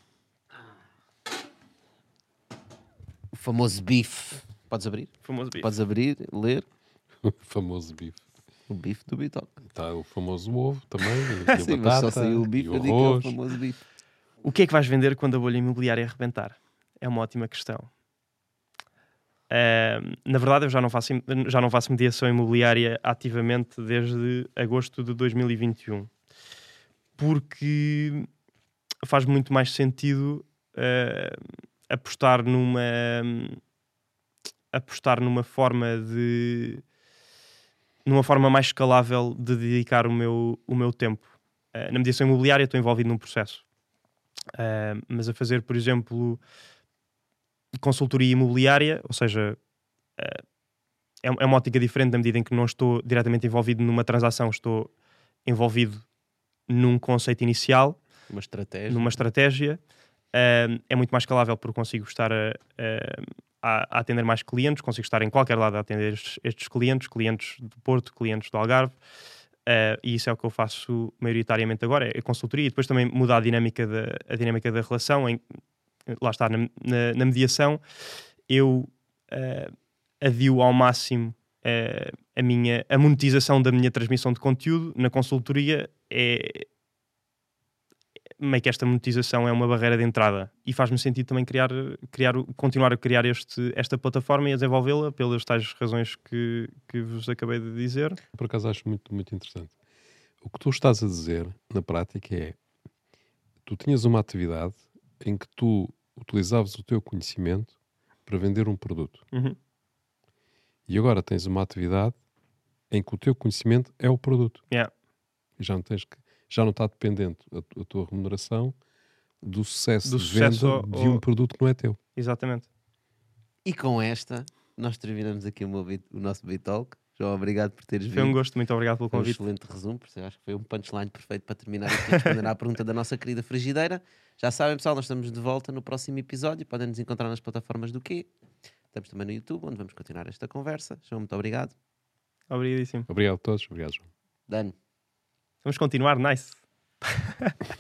Speaker 1: Famoso bife. Podes abrir?
Speaker 2: Famoso bife.
Speaker 1: Podes abrir, ler
Speaker 3: O famoso bife.
Speaker 1: o bife do Bitalk.
Speaker 3: Está o famoso ovo também. E a
Speaker 1: Sim, mas só
Speaker 3: batata,
Speaker 1: saiu o
Speaker 3: e
Speaker 1: bife,
Speaker 3: o
Speaker 1: eu digo que é o famoso bife.
Speaker 2: O que é que vais vender quando a bolha imobiliária arrebentar? É uma ótima questão. Ahm, na verdade, eu já não, faço, já não faço mediação imobiliária ativamente desde agosto de 2021. Porque faz muito mais sentido ah, apostar numa apostar numa forma de numa forma mais escalável de dedicar o meu, o meu tempo. Ah, na mediação imobiliária estou envolvido num processo. Uh, mas a fazer, por exemplo, consultoria imobiliária, ou seja, uh, é, é uma ótica diferente na medida em que não estou diretamente envolvido numa transação, estou envolvido num conceito inicial,
Speaker 1: Uma estratégia.
Speaker 2: numa estratégia. Uh, é muito mais escalável porque consigo estar a, a- a atender mais clientes, consigo estar em qualquer lado a atender estes, estes clientes, clientes do Porto, clientes do Algarve. Uh, e isso é o que eu faço maioritariamente agora, é consultoria e depois também mudar a dinâmica da, a dinâmica da relação. Em, lá está, na, na- na mediação, eu uh, adio ao máximo uh, a, minha, a monetização da minha transmissão de conteúdo. Na consultoria é meio que esta monetização é uma barreira de entrada e faz-me sentido também criar, criar, continuar a criar este, esta plataforma e a desenvolvê-la pelas tais razões que, que vos acabei de dizer.
Speaker 3: Por acaso acho muito, muito interessante. O que tu estás a dizer, na prática, é tu tinhas uma atividade em que tu utilizavas o teu conhecimento para vender um produto.
Speaker 2: Uhum.
Speaker 3: E agora tens uma atividade em que o teu conhecimento é o produto.
Speaker 2: Yeah.
Speaker 3: E já não tens que, já não está dependente a, a tua remuneração do sucesso
Speaker 2: Do
Speaker 3: de
Speaker 2: sucesso
Speaker 3: venda
Speaker 2: ao-
Speaker 3: de um
Speaker 2: ao-
Speaker 3: produto que não é teu.
Speaker 2: Exatamente.
Speaker 1: E com esta, nós terminamos aqui o, meu bit- o nosso Bitalk. João, obrigado por teres
Speaker 2: Foi um
Speaker 1: vindo.
Speaker 2: gosto, muito obrigado pelo
Speaker 1: Foi um
Speaker 2: convite.
Speaker 1: excelente resumo, por isso eu acho que foi um punchline perfeito para terminar aqui respondendo à pergunta da nossa querida frigideira. Já sabem, pessoal, nós estamos de volta no próximo episódio. Podem nos encontrar nas plataformas do quê? Estamos também no YouTube, onde vamos continuar esta conversa. João, muito obrigado.
Speaker 2: Obrigadíssimo.
Speaker 3: Obrigado a todos. Obrigado, João.
Speaker 1: Dano.
Speaker 2: Vamos continuar, nice.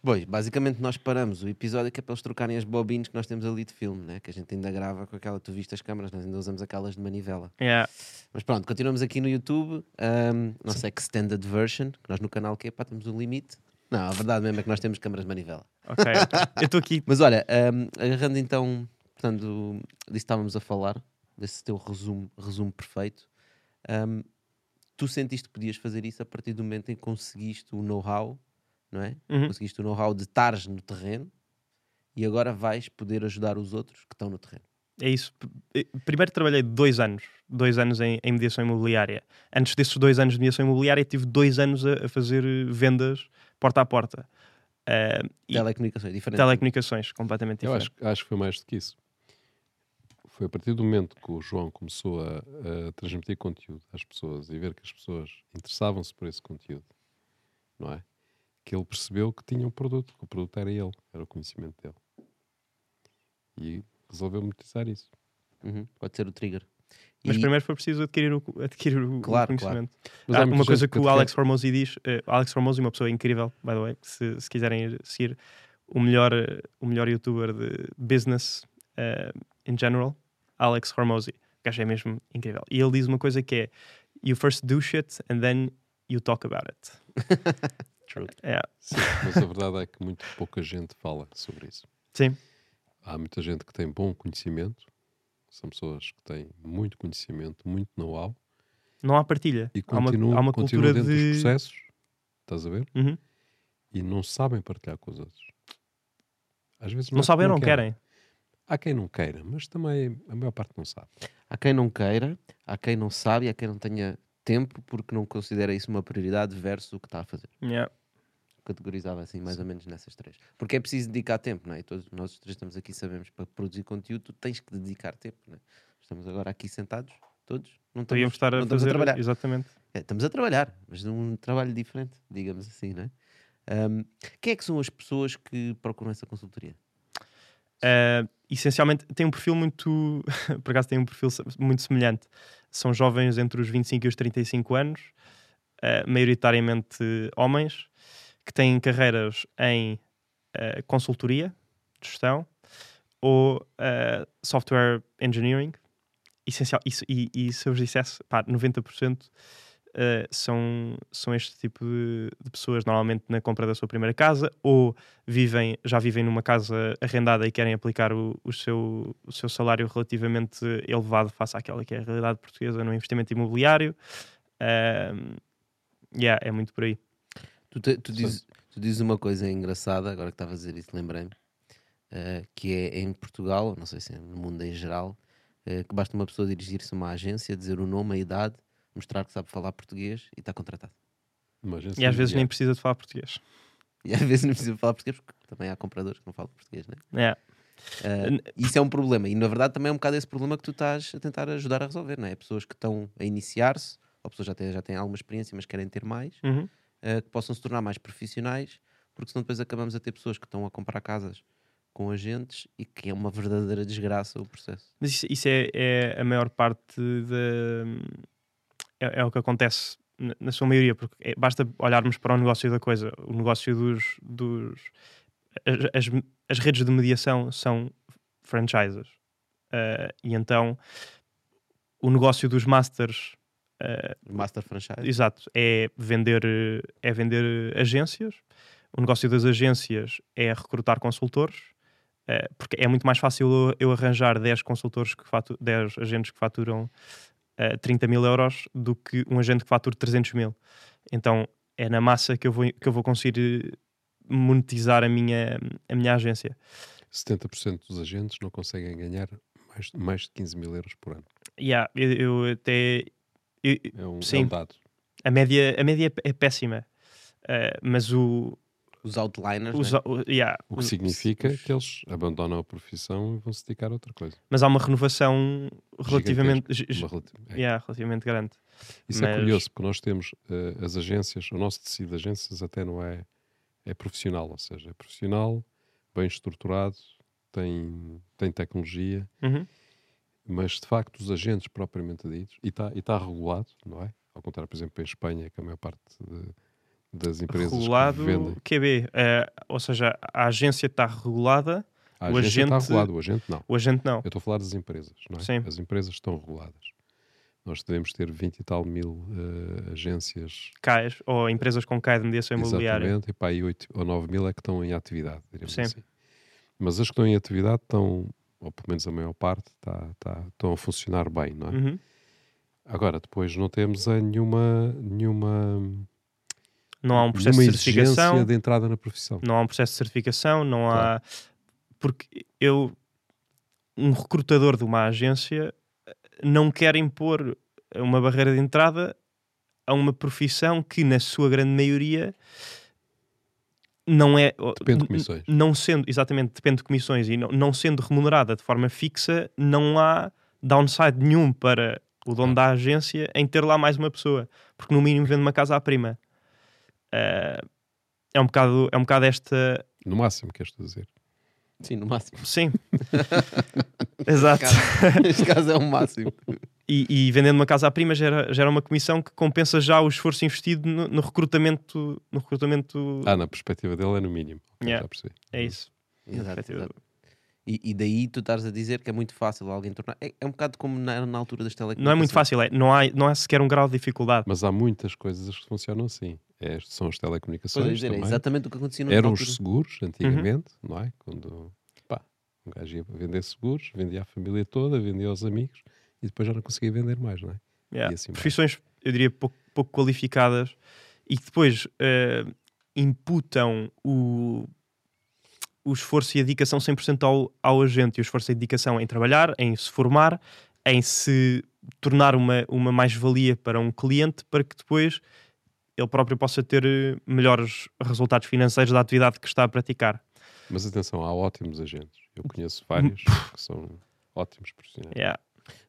Speaker 1: Pois, basicamente nós paramos o episódio que é para eles trocarem as bobines que nós temos ali de filme, né? que a gente ainda grava com aquela, tu viste as câmaras, nós ainda usamos aquelas de manivela.
Speaker 2: Yeah.
Speaker 1: Mas pronto, continuamos aqui no YouTube, um, nossa extended version, que nós no canal que é, pá, temos um limite. Não, a verdade mesmo é que nós temos câmaras de manivela.
Speaker 2: Ok. Eu estou aqui.
Speaker 1: Mas olha, um, agarrando então, portanto, disso estávamos a falar, desse teu resumo, resumo perfeito, um, tu sentiste que podias fazer isso a partir do momento em que conseguiste o know-how, não é?
Speaker 2: Uhum.
Speaker 1: Conseguiste o know-how de estares no terreno e agora vais poder ajudar os outros que estão no terreno.
Speaker 2: É isso. Eh, Primeiro trabalhei dois anos, dois anos em, em mediação imobiliária. Antes desses dois anos de mediação imobiliária, tive dois anos a, a fazer eh, vendas porta a porta. E
Speaker 1: Telecomunicações, diferente.
Speaker 2: telecomunicações, completamente
Speaker 3: Eu
Speaker 2: diferente.
Speaker 3: acho, acho que foi mais do que isso. Foi a partir do momento que o João começou a, a transmitir conteúdo às pessoas e ver que as pessoas interessavam-se por esse conteúdo, não é? Que ele percebeu que tinha um produto, que o produto era ele, era o conhecimento dele. E resolveu monetizar isso.
Speaker 1: Uhum, Pode ser o trigger.
Speaker 2: Mas
Speaker 1: E-
Speaker 2: primeiro foi preciso adquirir o, adquirir o,
Speaker 1: Claro,
Speaker 2: conhecimento.
Speaker 3: Mas
Speaker 2: Ah, uma coisa
Speaker 3: gente
Speaker 2: que o Alex
Speaker 3: quer-
Speaker 2: Formosi diz, eh, Alex Formosi, uma pessoa incrível, by the way, que se, se quiserem seguir o melhor, eh, o melhor youtuber de business eh, in general, Alex Formosi. O gajo é mesmo incrível. E ele diz uma coisa que é: You first do shit and then you talk about it.
Speaker 1: True.
Speaker 2: É,
Speaker 3: Sim, mas a verdade é que muito pouca gente fala sobre isso.
Speaker 2: sim,
Speaker 3: Há muita gente que tem bom conhecimento, são pessoas que têm muito conhecimento, muito know-how,
Speaker 2: Não há partilha.
Speaker 3: E
Speaker 2: há uma,
Speaker 3: continuam,
Speaker 2: há uma cultura
Speaker 3: dentro dos
Speaker 2: de.
Speaker 3: processos, estás a ver?
Speaker 2: Uhum.
Speaker 3: E não sabem partilhar com os outros. Às vezes
Speaker 2: Não
Speaker 3: é
Speaker 2: sabem ou não querem.
Speaker 3: Há quem não queira, mas também a maior parte não sabe.
Speaker 1: Há quem não queira, há quem não sabe e há quem não tenha tempo porque não considera isso uma prioridade versus o que está a fazer.
Speaker 2: Yeah.
Speaker 1: Categorizava assim mais ou menos nessas três. Porque é preciso dedicar tempo, não é? E todos nós os três estamos aqui, sabemos, para produzir conteúdo, tu tens que dedicar tempo, não é? Estamos agora aqui sentados, todos, não estamos,
Speaker 2: Devíamos estar
Speaker 1: não
Speaker 2: a
Speaker 1: estamos
Speaker 2: fazer.
Speaker 1: a trabalhar.
Speaker 2: exatamente.
Speaker 1: É, estamos a trabalhar, mas num trabalho diferente, digamos assim, não é? Ahm, quem é que são as pessoas que procuram essa consultoria?
Speaker 2: Uh, essencialmente tem um perfil muito por acaso tem um perfil muito semelhante. São jovens entre os 25 e os 35 anos uh, maioritariamente homens que têm carreiras em uh, consultoria gestão ou uh, software engineering. Essencial isso, e, e se eu vos dissesse pá, 90% uh, são, são este tipo de, de pessoas normalmente na compra da sua primeira casa ou vivem, já vivem numa casa arrendada e querem aplicar o, o seu, o seu salário relativamente elevado face àquela que é a realidade portuguesa no investimento imobiliário. Ahm, yeah, é muito por aí.
Speaker 1: Tu, te- tu dizes, tu dizes uma coisa engraçada, agora que estava a dizer isso, lembrei-me, eh, que é em Portugal, não sei se é no mundo em geral, eh, que basta uma pessoa dirigir-se a uma agência, dizer o nome, a idade, mostrar que sabe falar português e está contratado.
Speaker 2: E às vezes nem precisa de falar português.
Speaker 1: E às vezes não precisa falar português, porque também há compradores que não falam português, né?
Speaker 2: Yeah.
Speaker 1: Eh,
Speaker 2: N-
Speaker 1: isso é um problema, e na verdade também é um bocado esse problema que tu estás a tentar ajudar a resolver, não é? Pessoas que estão a iniciar-se, ou pessoas que já têm, já têm alguma experiência, mas querem ter mais,
Speaker 2: Uhum.
Speaker 1: eh, que possam se tornar mais profissionais, porque senão depois acabamos a ter pessoas que estão a comprar casas com agentes e que é uma verdadeira desgraça o processo.
Speaker 2: Mas isso, isso é, é a maior parte da. É, é o que acontece na, sua maioria, porque é- basta olharmos para o negócio da coisa. O negócio dos. dos as, as, redes de mediação são franchises. Ah, e então o negócio dos masters. ah,
Speaker 1: Master franchise.
Speaker 2: Exato, é vender, é vender agências. O negócio das agências é recrutar consultores, eh, porque é muito mais fácil eu- eu arranjar 10 consultores, que fatu 10 agentes que faturam eh, 30 mil euros do que um agente que fatura 300 mil. Então é na massa que eu vou, que eu vou conseguir eh, monetizar a minha, a minha agência.
Speaker 3: 70% dos agentes não conseguem ganhar mais, mais de 15 mil euros por ano.
Speaker 2: Yeah, eu, eu até. eu-
Speaker 3: É um, é
Speaker 2: Sim.
Speaker 3: um dado.
Speaker 2: a média, a média é péssima. Eh, mas o,
Speaker 1: Os outliners,
Speaker 2: os,
Speaker 1: né?
Speaker 2: o- yeah,
Speaker 3: O que
Speaker 2: os-
Speaker 3: significa
Speaker 2: os-
Speaker 3: que eles abandonam a profissão e vão se dedicar a outra coisa.
Speaker 2: mas há uma renovação relativamente,
Speaker 3: Uma relati- é.
Speaker 2: yeah, relativamente grande.
Speaker 3: Isso é
Speaker 2: Mas-
Speaker 3: curioso, porque nós temos eh, as agências, o nosso tecido de agências até não é, é profissional, ou seja, é profissional, bem estruturado, tem, tem tecnologia,
Speaker 2: Uhum.
Speaker 3: mas de facto os agentes propriamente ditos, e está e tá regulado, não é? Ao contrário, por exemplo, em Espanha, que a maior parte de- das empresas
Speaker 2: Regulado
Speaker 3: que vendem,
Speaker 2: QB, eh, ou seja, a agência está regulada,
Speaker 3: a
Speaker 2: o
Speaker 3: agência está
Speaker 2: agente-
Speaker 3: regulado, o agente não.
Speaker 2: o agente não.
Speaker 3: Eu estou a falar das empresas, não é?
Speaker 2: Sim.
Speaker 3: As empresas estão reguladas. Nós devemos ter 20 e tal mil eh, agências
Speaker 2: CAES, ou empresas com CAE de mediação imobiliária.
Speaker 3: Exatamente, e pá, aí 8 ou 9 mil é que estão em atividade, diremos
Speaker 2: Sim.
Speaker 3: assim. Mas as que estão em atividade estão, ou pelo menos a maior parte, tá, tá, estão a funcionar bem, não é?
Speaker 2: Uhum.
Speaker 3: Agora, depois não temos eh, nenhuma, nenhuma,
Speaker 2: Não há um processo de certificação,
Speaker 3: de entrada na profissão.
Speaker 2: não há um processo de certificação, não
Speaker 3: Claro.
Speaker 2: há. Porque eu, um recrutador de uma agência, não quer impor uma barreira de entrada a uma profissão que, na sua grande maioria, não é.
Speaker 3: Depende de comissões.
Speaker 2: Não sendo, exatamente, depende de comissões e não, não sendo remunerada de forma fixa, não há downside nenhum para o dono da agência em ter lá mais uma pessoa, porque no mínimo vende uma casa à prima. Ah, é um bocado, é um bocado esta.
Speaker 3: No máximo, queres tu dizer?
Speaker 1: Sim, no máximo.
Speaker 2: Sim, exato.
Speaker 1: Neste caso é o máximo.
Speaker 2: E, e vendendo uma casa à prima gera, gera uma comissão que compensa já o esforço investido no, no recrutamento. No recrutamento
Speaker 3: Ah, na perspectiva dele é no mínimo.
Speaker 2: Yeah.
Speaker 3: Já percebi.
Speaker 2: É isso.
Speaker 1: Exato, exato. E, e daí tu estás a dizer que é muito fácil alguém tornar. É, é um bocado como na, na altura das telecomunicações.
Speaker 2: Não é muito fácil, é, não, há, não há sequer um grau de dificuldade.
Speaker 3: Mas há muitas coisas que funcionam assim. É, são as
Speaker 1: Pois
Speaker 3: telecomunicações
Speaker 1: dizer, é exatamente o que acontecia no
Speaker 3: Eram os seguros,
Speaker 2: Uhum.
Speaker 3: antigamente, não é? Quando pá, um gajo ia vender seguros, vendia à família toda, vendia aos amigos e depois já não conseguia vender mais, não é?
Speaker 2: Yeah.
Speaker 3: E assim.
Speaker 2: Profissões eu diria, pouco, pouco qualificadas e que depois uh, imputam o, o esforço e a dedicação 100% ao, ao agente, e o esforço e a dedicação em trabalhar, em se formar, em se tornar uma, uma mais-valia para um cliente, para que depois ele próprio possa ter eh, melhores resultados financeiros da atividade que está a praticar.
Speaker 3: Mas atenção, há ótimos agentes. Eu conheço vários que são ótimos profissionais.
Speaker 2: Yeah.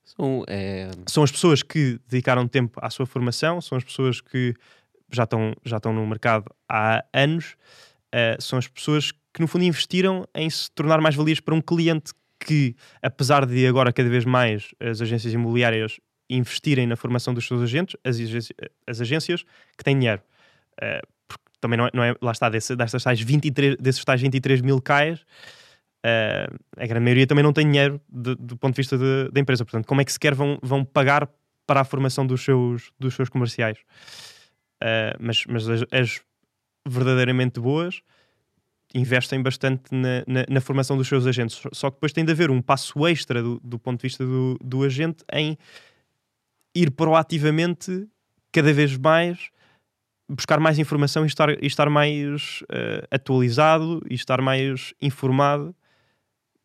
Speaker 1: São, é,
Speaker 2: São as pessoas que dedicaram tempo à sua formação, são as pessoas que já estão, já estão no mercado há anos, eh, são as pessoas que no fundo investiram em se tornar mais valias para um cliente que, apesar de agora cada vez mais as agências imobiliárias investirem na formação dos seus agentes, as, agências, as agências que têm dinheiro. Uh, porque também não é, não é lá está, desse, destas tais 23, desses tais 23 mil CAES, uh, a grande maioria também não tem dinheiro de, do ponto de vista da empresa. Portanto, como é que sequer vão, vão pagar para a formação dos seus, dos seus comerciais? Uh, mas mas as, as, verdadeiramente boas investem bastante na, na, na, formação dos seus agentes. Só que depois tem de haver um passo extra do, do ponto de vista do, do agente em ir proativamente cada vez mais buscar mais informação e estar, e estar mais uh, atualizado e estar mais informado.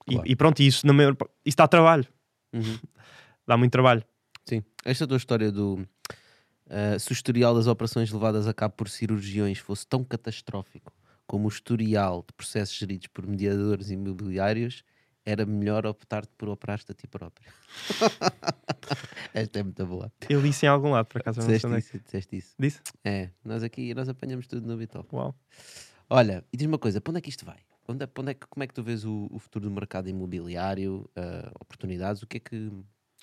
Speaker 2: Claro. E, e, pronto, isso, na maior, isso dá trabalho. Uhum. Dá muito trabalho.
Speaker 1: Sim. Esta tua história do. Uh, se o historial das operações levadas a cabo por cirurgiões fosse tão catastrófico como o historial de processos geridos por mediadores imobiliários, era melhor optar por operar-te a ti próprio. Esta é muito boa.
Speaker 2: Eu disse em algum lado, por acaso.
Speaker 1: Disseste não isso, disseste isso.
Speaker 2: Disse?
Speaker 1: É, nós aqui nós apanhamos tudo no Bitop.
Speaker 2: Uau.
Speaker 1: Olha, e diz uma coisa, para onde é que isto vai? Onde, é, onde é, como é que tu vês o, o futuro do mercado imobiliário, uh, oportunidades? O que é que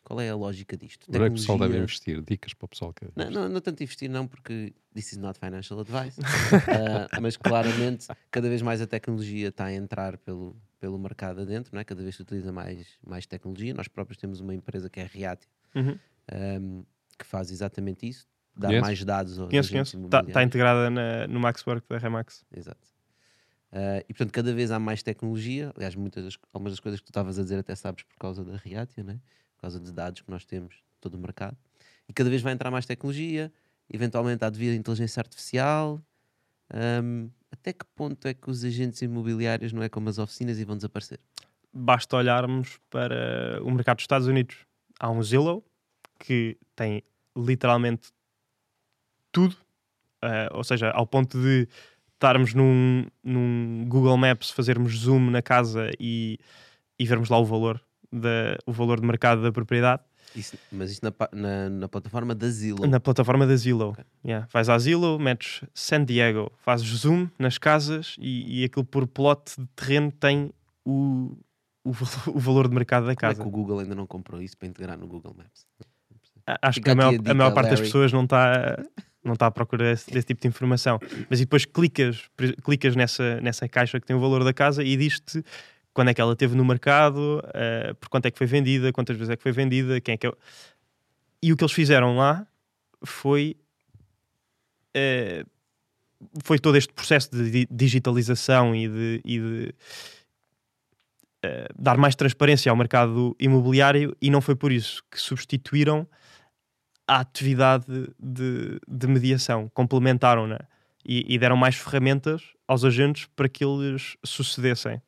Speaker 1: qual é a lógica disto?
Speaker 3: Onde é que o pessoal deve investir? Dicas para o pessoal que.
Speaker 1: Não, não, não tanto investir, não, porque this is not financial advice. uh, mas claramente, cada vez mais a tecnologia está a entrar pelo, pelo mercado adentro, não é? cada vez se utiliza mais, mais tecnologia. Nós próprios temos uma empresa que é a Reatio, uhum. um, que faz exatamente isso, dá conheço. mais dados aos
Speaker 2: conheço, conheço. Está, está integrada na, no Maxwork da Remax.
Speaker 1: Exato. Uh, e portanto, cada vez há mais tecnologia. Aliás, muitas das, algumas das coisas que tu estavas a dizer até sabes por causa da Reatio, não é? por causa de dados que nós temos de todo o mercado. E cada vez vai entrar mais tecnologia, eventualmente há devido à inteligência artificial. Um, até que ponto é que os agentes imobiliários não é como as oficinas e vão desaparecer?
Speaker 2: Basta olharmos para o mercado dos Estados Unidos. Há um Zillow que tem literalmente tudo, uh, ou seja, ao ponto de estarmos num, num Google Maps, fazermos zoom na casa e, e vermos lá o valor da, o valor de mercado da propriedade.
Speaker 1: Isso, mas isto na, na, na, plataforma da Zillow?
Speaker 2: Na plataforma da Zillow. Okay. Yeah. Vais à Zillow, metes San Diego, fazes zoom nas casas e, e aquilo por plot de terreno tem o, o, o valor de mercado da casa.
Speaker 1: Como é que o Google ainda não comprou isso para integrar no Google Maps?
Speaker 2: Acho Fica que a maior, a, a maior parte das pessoas não está não está à procura desse, desse, tipo de informação. Mas e depois clicas, clicas nessa, nessa caixa que tem o valor da casa e diz-te quando é que ela teve no mercado, uh, por quanto é que foi vendida, quantas vezes é que foi vendida, quem é que é... E o que eles fizeram lá foi uh, foi todo este processo de digitalização e de, e de uh, dar mais transparência ao mercado imobiliário e não foi por isso que substituíram a atividade de, de mediação, complementaram-na e, e deram mais ferramentas aos agentes para que eles sucedessem.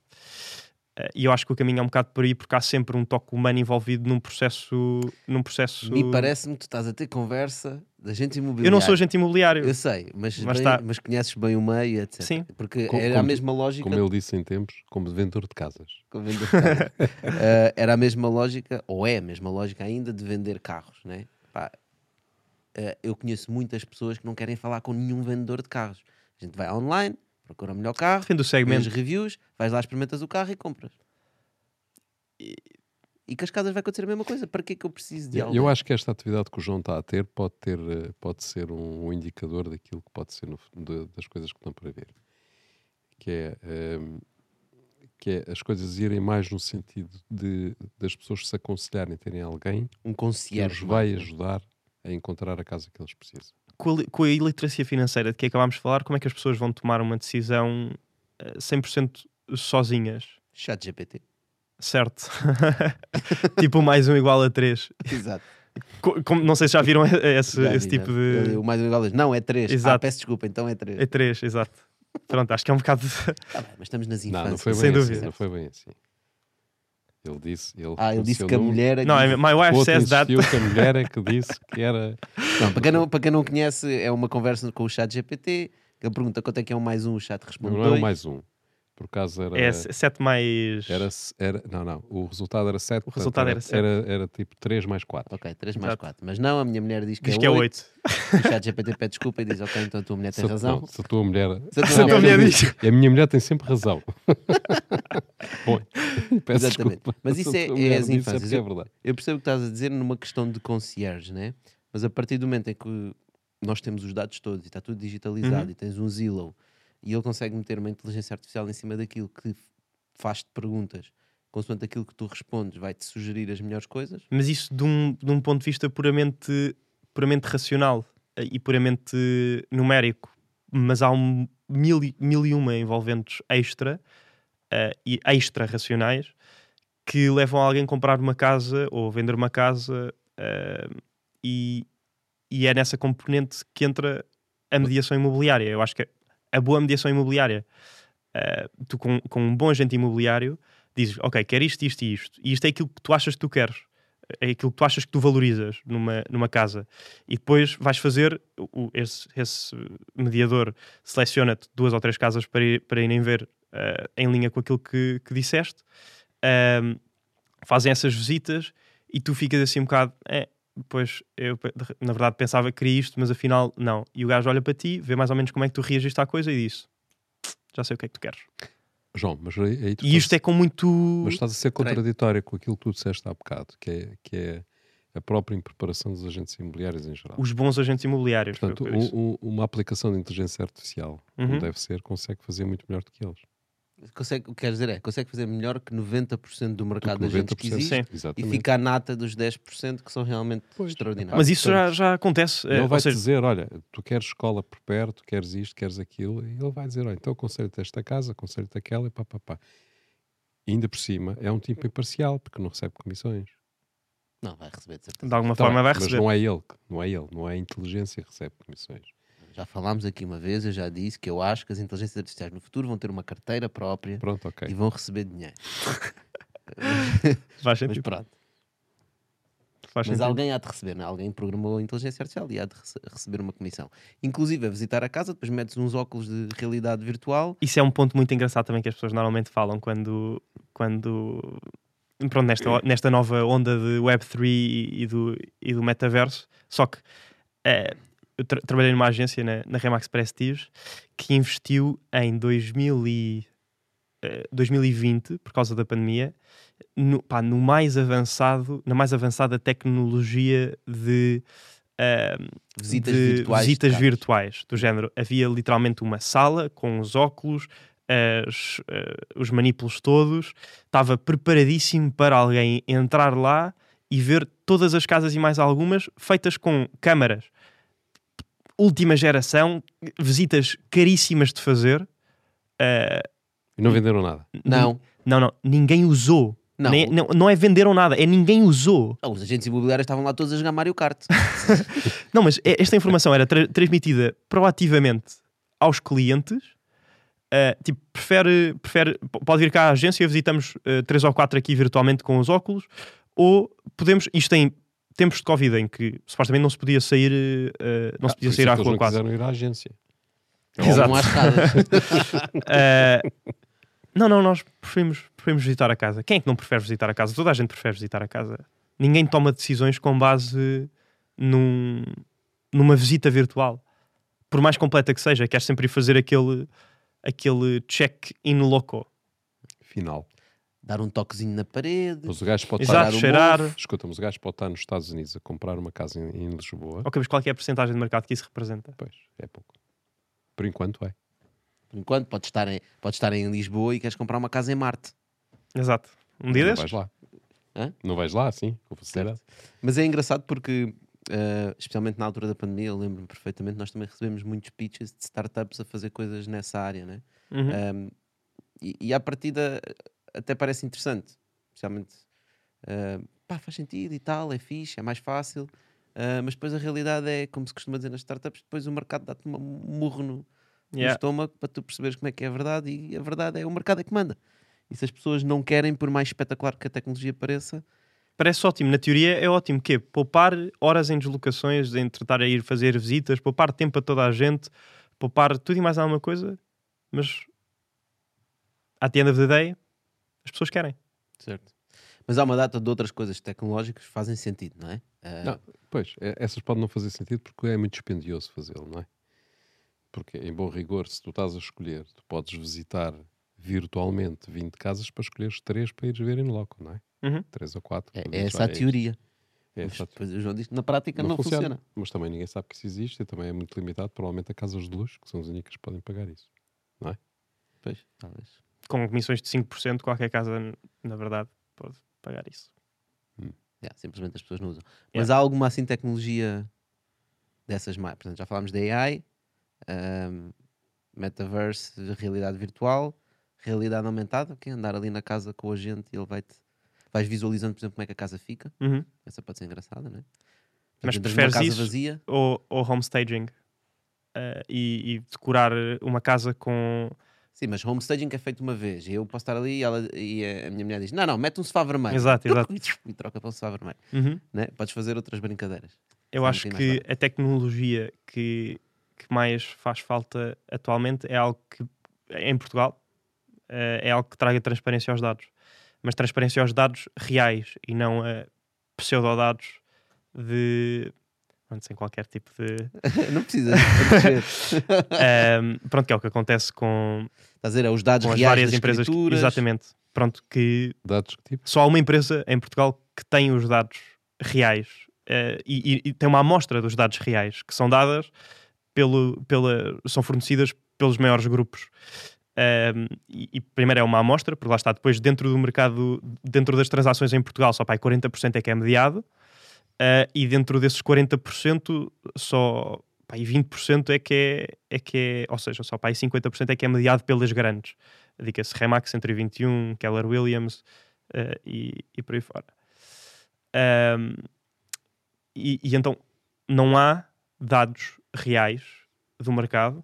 Speaker 2: Eh, e eu acho que o caminho é um bocado por aí, porque há sempre um toque humano envolvido num processo. Num processo...
Speaker 1: Me parece-me que tu estás a ter conversa de agente imobiliário.
Speaker 2: Eu não sou agente imobiliário.
Speaker 1: Eu sei, mas, mas, bem, tá. mas conheces bem o meio, etc.
Speaker 2: Sim.
Speaker 1: Porque como, era a mesma lógica.
Speaker 3: Como ele disse em tempos, como vendedor de casas.
Speaker 1: Como vendedor de casas. uh, era a mesma lógica, ou é a mesma lógica ainda, de vender carros, né? Pá, uh, eu conheço muitas pessoas que não querem falar com nenhum vendedor de carros. A gente vai online procura o melhor carro,
Speaker 2: Depende do segmento.
Speaker 1: reviews, vais lá, experimentas o carro e compras. E, e com as casas vai acontecer a mesma coisa. Para que é que eu preciso de algo?
Speaker 3: Eu acho que esta atividade que o João está a ter pode, ter, eh, pode ser um, um indicador daquilo que pode ser no, de, das coisas que estão para ver. Que é, um, ehm, que é as coisas irem mais no sentido de das pessoas se aconselharem, terem alguém
Speaker 1: um que os
Speaker 3: vai ajudar a encontrar a casa que eles precisam
Speaker 2: com a, com a iliteracia financeira de que acabámos de falar, como é que as pessoas vão tomar uma decisão 100% eh, sozinhas?
Speaker 1: Chat GPT.
Speaker 2: Certo. tipo mais um igual a 3.
Speaker 1: Exato.
Speaker 2: Co- como- não sei se já viram esse,
Speaker 1: Já
Speaker 2: esse tipo
Speaker 1: já.
Speaker 2: de.
Speaker 1: O mais um igual a dois. Não, é 3. Ah,
Speaker 2: Exato.
Speaker 1: peço desculpa, então é 3.
Speaker 2: É 3, exato. Pronto, acho que é um bocado.
Speaker 1: Tá bem, mas estamos nas infâncias.
Speaker 3: Não, não foi bem
Speaker 2: Sem
Speaker 3: assim.
Speaker 2: dúvida.
Speaker 3: Não foi bem assim. Ele disse. Ele
Speaker 1: Ah, ele disse que a mulher. é
Speaker 2: Não,
Speaker 1: que-
Speaker 2: é- my
Speaker 3: o
Speaker 2: wife says that.
Speaker 3: que a mulher é que disse que era.
Speaker 1: Não, para, quem não, para quem não conhece, é uma conversa com o chat GPT. Ele pergunta quanto é que é um mais um, o chat responde
Speaker 3: Não é o mais um. Por acaso era.
Speaker 2: É 7 mais.
Speaker 3: Era, era, não, não. O resultado era 7.
Speaker 2: O resultado era sete.
Speaker 3: Era, era tipo 3 mais 4.
Speaker 1: Ok, 3 mais
Speaker 2: Exato.
Speaker 1: 4. Mas não, a minha mulher diz que
Speaker 2: Diz
Speaker 1: é
Speaker 2: que é
Speaker 1: 8.
Speaker 2: 8.
Speaker 1: O chat GPT pede desculpa e diz: Ok, então a tua mulher tem
Speaker 3: Se,
Speaker 1: razão.
Speaker 3: não, se a tua mulher.
Speaker 1: Se a tua
Speaker 2: Se a tua mulher diz.
Speaker 3: A minha mulher tem sempre razão. Bom, peço
Speaker 1: Exatamente.
Speaker 3: desculpa.
Speaker 1: Mas isso é- é
Speaker 3: mulher
Speaker 1: as
Speaker 3: disse,
Speaker 1: infâncias.
Speaker 3: é verdade.
Speaker 1: Eu percebo o que estás a dizer numa questão de concierge, né? Mas a partir do momento em que nós temos os dados todos e está tudo digitalizado
Speaker 2: Uhum.
Speaker 1: e tens um Zillow e ele consegue meter uma inteligência artificial em cima daquilo que faz-te perguntas, consoante aquilo que tu respondes, vai-te sugerir as melhores coisas.
Speaker 2: Mas isso de um, de um ponto de vista puramente, puramente racional eh, e puramente numérico. Mas há um mil, mil e uma envolventes extra eh, e extra racionais que levam alguém a comprar uma casa ou vender uma casa eh, e, e é nessa componente que entra a mediação imobiliária. Eu acho que a boa mediação imobiliária, eh, tu com, com um bom agente imobiliário dizes, ok, quero isto, isto e isto. E isto é aquilo que tu achas que tu queres. É aquilo que tu achas que tu valorizas numa, numa casa. E depois vais fazer, o, esse, esse mediador seleciona-te duas ou três casas para, ir- para irem ver eh, em linha com aquilo que, que disseste. Ahm, fazem essas visitas e tu ficas assim um bocado, é, pois eu na verdade pensava que queria isto, mas afinal não. E o gajo olha para ti, vê mais ou menos como é que tu reagiste à coisa e diz: Já sei o que é que tu queres.
Speaker 3: João, mas aí, tu
Speaker 2: E
Speaker 3: estás-
Speaker 2: isto é com muito.
Speaker 3: Mas estás a ser contraditório com aquilo que tu disseste há bocado, que é, que é a própria impreparação dos agentes imobiliários em geral.
Speaker 2: Os bons agentes imobiliários.
Speaker 3: Portanto, um- um- uma aplicação de inteligência artificial, como
Speaker 2: Uhum.
Speaker 3: deve ser, consegue fazer muito melhor do que eles.
Speaker 1: Consegue, o que quer dizer é, consegue fazer melhor que 90% do mercado de
Speaker 3: Do que
Speaker 1: agentes que
Speaker 3: 90%,
Speaker 1: existe e
Speaker 3: Exatamente.
Speaker 1: fica a nata dos 10% que são realmente
Speaker 3: Pois.
Speaker 1: extraordinários.
Speaker 2: Mas isso já,
Speaker 3: portanto,
Speaker 2: já acontece. eh,
Speaker 3: Ele vai
Speaker 2: seja,
Speaker 3: dizer: olha, tu queres escola por perto, queres isto, queres aquilo, e ele vai dizer: olha, então aconselho-te esta casa, aconselho-te aquela, e pá, pá, pá. E ainda por cima, é um tipo imparcial, porque não recebe comissões.
Speaker 1: Não, vai receber de certeza.
Speaker 2: de alguma
Speaker 3: Tá
Speaker 2: forma vai
Speaker 3: mas
Speaker 2: receber.
Speaker 3: não é ele, que- não é ele, não é a inteligência que recebe comissões.
Speaker 1: Já falámos aqui uma vez, eu já disse que eu acho que as inteligências artificiais no futuro vão ter uma carteira própria
Speaker 3: Pronto, ok.
Speaker 1: e vão receber dinheiro.
Speaker 2: Faz
Speaker 1: Mas
Speaker 2: sentido.
Speaker 1: pronto.
Speaker 2: Faz
Speaker 1: Mas
Speaker 2: sentido.
Speaker 1: alguém há de receber, não é? alguém programou a inteligência artificial e há de rece- receber uma comissão. Inclusive a visitar a casa, depois metes uns óculos de realidade virtual.
Speaker 2: Isso é um ponto muito engraçado também que as pessoas normalmente falam quando. quando pronto, nesta, nesta nova onda de Web3 e, e do, e do metaverso. Só que eh, eu tra- trabalhei numa agência na, na Remax Prestige que investiu em 2000 e, eh, 2020, por causa da pandemia, no, pá, no mais avançado, na mais avançada tecnologia de. eh,
Speaker 1: Visitas
Speaker 2: de
Speaker 1: virtuais.
Speaker 2: visitas virtuais do género. Havia literalmente uma sala com os óculos, as, eh, os manipulos todos, estava preparadíssimo para alguém entrar lá e ver todas as casas e mais algumas feitas com câmaras última geração, visitas caríssimas de fazer. Eh,
Speaker 3: E não venderam nada.
Speaker 1: Não,
Speaker 2: não, não, ninguém usou.
Speaker 1: não.
Speaker 2: Nem- não, não é venderam nada, é ninguém usou.
Speaker 1: Os agentes imobiliários estavam lá todos a jogar Mario Kart.
Speaker 2: Não, mas é- esta informação era tra- transmitida proativamente aos clientes. Uh, tipo, prefere, prefere, pode vir cá à agência, visitamos uh, três ou quatro aqui virtualmente com os óculos, ou podemos, isto em tempos de Covid em que supostamente não se podia sair, uh, não se
Speaker 3: Ah,
Speaker 2: podia
Speaker 3: por
Speaker 2: sair
Speaker 3: é
Speaker 2: à
Speaker 3: eles
Speaker 2: rua
Speaker 3: não
Speaker 2: quase.
Speaker 3: quiseram ir à agência.
Speaker 2: Exato.
Speaker 1: Não.
Speaker 2: Uh, não, não, nós preferimos, preferimos visitar a casa. Quem é que não prefere visitar a casa? Toda a gente prefere visitar a casa. Ninguém toma decisões com base num, numa visita virtual. Por mais completa que seja, quer sempre ir fazer aquele, aquele check-in loco.
Speaker 3: Final.
Speaker 1: Dar um toquezinho na parede.
Speaker 3: Mas o gajo pode
Speaker 2: Exato,
Speaker 3: estar.
Speaker 2: cheirar.
Speaker 1: mofo.
Speaker 3: Escuta, mas o gajo pode estar nos Estados Unidos a comprar uma casa em, em Lisboa.
Speaker 2: Ok, mas qual é, que é a porcentagem de mercado que isso representa?
Speaker 3: Pois, é pouco. Por enquanto é.
Speaker 1: Por enquanto, podes estar, em, podes estar em Lisboa e queres comprar uma casa em Marte.
Speaker 2: Exato. Um dia
Speaker 3: não
Speaker 2: desses?
Speaker 3: vais lá.
Speaker 1: Hã?
Speaker 3: Não vais lá, sim, com facilidade.
Speaker 1: Mas é engraçado porque, eh, especialmente na altura da pandemia, eu lembro-me perfeitamente, nós também recebemos muitos pitches de startups a fazer coisas nessa área, né?
Speaker 2: Uhum.
Speaker 1: Um, e, e à partida até parece interessante, especialmente uh, pá, faz sentido e tal, é fixe, é mais fácil. Ah, mas depois a realidade é, como se costuma dizer nas startups, depois o mercado dá-te um murro no, no
Speaker 2: Yeah.
Speaker 1: estômago para tu perceberes como é que é a verdade e a verdade é o mercado é que manda. E se as pessoas não querem, por mais espetacular que a tecnologia pareça,
Speaker 2: Parece ótimo. Na teoria é ótimo. Que Poupar horas em deslocações, em tentar a ir fazer visitas, poupar tempo a toda a gente, poupar tudo e mais alguma coisa. Mas, à the end of the day, as pessoas querem.
Speaker 1: certo. Mas há uma data de outras coisas tecnológicas que fazem sentido, não é? Ah,
Speaker 3: Não, pois, é- essas podem não fazer sentido porque é muito dispendioso fazê-lo, não é? Porque, em bom rigor, se tu estás a escolher, tu podes visitar virtualmente 20 casas para escolheres 3 para ires ver em loco, não é?
Speaker 2: Uhum.
Speaker 3: 3 ou 4.
Speaker 1: é, é essa a teoria.
Speaker 3: É
Speaker 1: Mas depois o João diz que na prática não, funciona.
Speaker 3: Mas também ninguém sabe que isso existe e também é muito limitado, provavelmente a casas de luz, que são as únicas que podem pagar isso.
Speaker 1: Pois, talvez.
Speaker 2: Com comissões de 5%, qualquer casa, na verdade, pode pagar isso.
Speaker 1: Yeah, simplesmente as pessoas não usam. Mas há alguma assim tecnologia dessas mais? Portanto, já falámos da AI, ahm, metaverse, realidade virtual, realidade aumentada, que é andar ali na casa com o agente e ele vai-te. Vais visualizando, por exemplo, como é que a casa fica.
Speaker 2: Uhum.
Speaker 1: Essa pode ser engraçada, não é?
Speaker 2: Mas preferes
Speaker 1: casa
Speaker 2: isso?
Speaker 1: vazia.
Speaker 2: Ou, ou homestaging. eh, e, e decorar uma casa com.
Speaker 1: Sim, mas homestaging é feito uma vez. Eu posso estar ali e, ela, e a minha mulher diz: Não, não, mete um sofá vermelho.
Speaker 2: Exato, exato.
Speaker 1: E troca para um sofá vermelho.
Speaker 2: Uhum.
Speaker 1: Né? Podes fazer outras brincadeiras.
Speaker 2: Eu acho que a tecnologia que, que mais faz falta atualmente é algo que, em Portugal, eh, é algo que traga transparência aos dados. Mas transparência aos dados reais e não a pseudodados de. Pronto, sem qualquer tipo de.
Speaker 1: não perceber.
Speaker 2: Ahm, pronto, que é o que acontece com,
Speaker 1: Estás a dizer, é os dados
Speaker 2: com as
Speaker 1: reais
Speaker 2: várias
Speaker 1: das
Speaker 2: empresas. que- exatamente. Pronto, que
Speaker 3: Dados que tipo?
Speaker 2: só há uma empresa em Portugal que tem os dados reais eh, e, e- e tem uma amostra dos dados reais que são dadas pelo, pela, são fornecidas pelos maiores grupos. Um, e, e primeiro é uma amostra, porque lá está, depois dentro do mercado, dentro das transações em Portugal, só aí 40% é que é mediado, uh, e dentro desses 40%, só pá, aí 20% é que é, é que é, ou seja, só pá, aí 50% é que é mediado pelas grandes. Diga-se Remax 121, Keller Williams uh, e, e por aí fora. Um, e, e então não há dados reais do mercado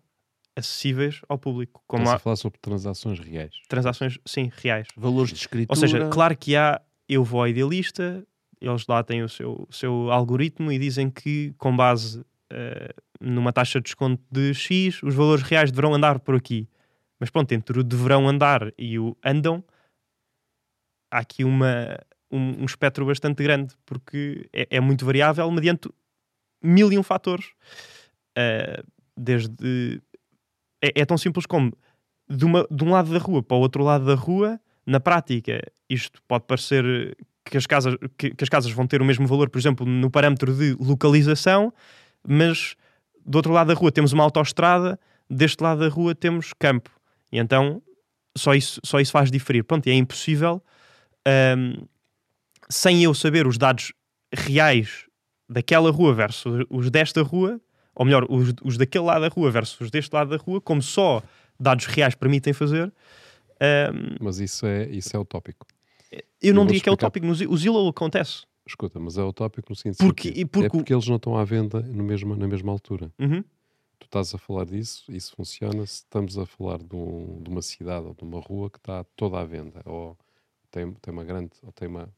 Speaker 2: acessíveis ao público, como
Speaker 3: Estás
Speaker 2: há
Speaker 3: a falar sobre transações reais.
Speaker 2: transações, sim, reais.
Speaker 1: Valores de escritura.
Speaker 2: Ou seja, claro que há, eu vou ao idealista, eles lá têm o seu, o seu algoritmo e dizem que com base eh, numa taxa de desconto de X, os valores reais deverão andar por aqui. Mas pronto, entre o deverão andar e o andam, há aqui uma, um, um espectro bastante grande, porque é, é muito variável mediante mil e um fatores. Eh, desde. É, é tão simples como de, uma, de um lado da rua para o outro lado da rua, na prática, isto pode parecer que as casas, que, que as casas vão ter o mesmo valor, por exemplo, no parâmetro de localização, mas do outro lado da rua temos uma autoestrada, deste lado da rua temos campo. E então só isso, só isso faz diferir. Pronto, e é impossível, hum, sem eu saber os dados reais daquela rua versus os desta rua, ou melhor, os, os daquele lado da rua versus os deste lado da rua, como só dados reais permitem fazer, hum,
Speaker 3: Mas isso é, isso é utópico.
Speaker 2: Eu não digo que é utópico, no Zi- o Zillow acontece.
Speaker 3: Escuta, mas é utópico no seguinte
Speaker 2: Porque-
Speaker 3: sentido.
Speaker 2: e porque
Speaker 3: é porque eles não estão à venda no mesmo, na mesma altura.
Speaker 2: Uhum.
Speaker 3: Tu estás a falar disso, isso funciona se estamos a falar de, um- de uma cidade ou de uma rua que está toda à venda, ou tem, tem uma grande, ou tem uma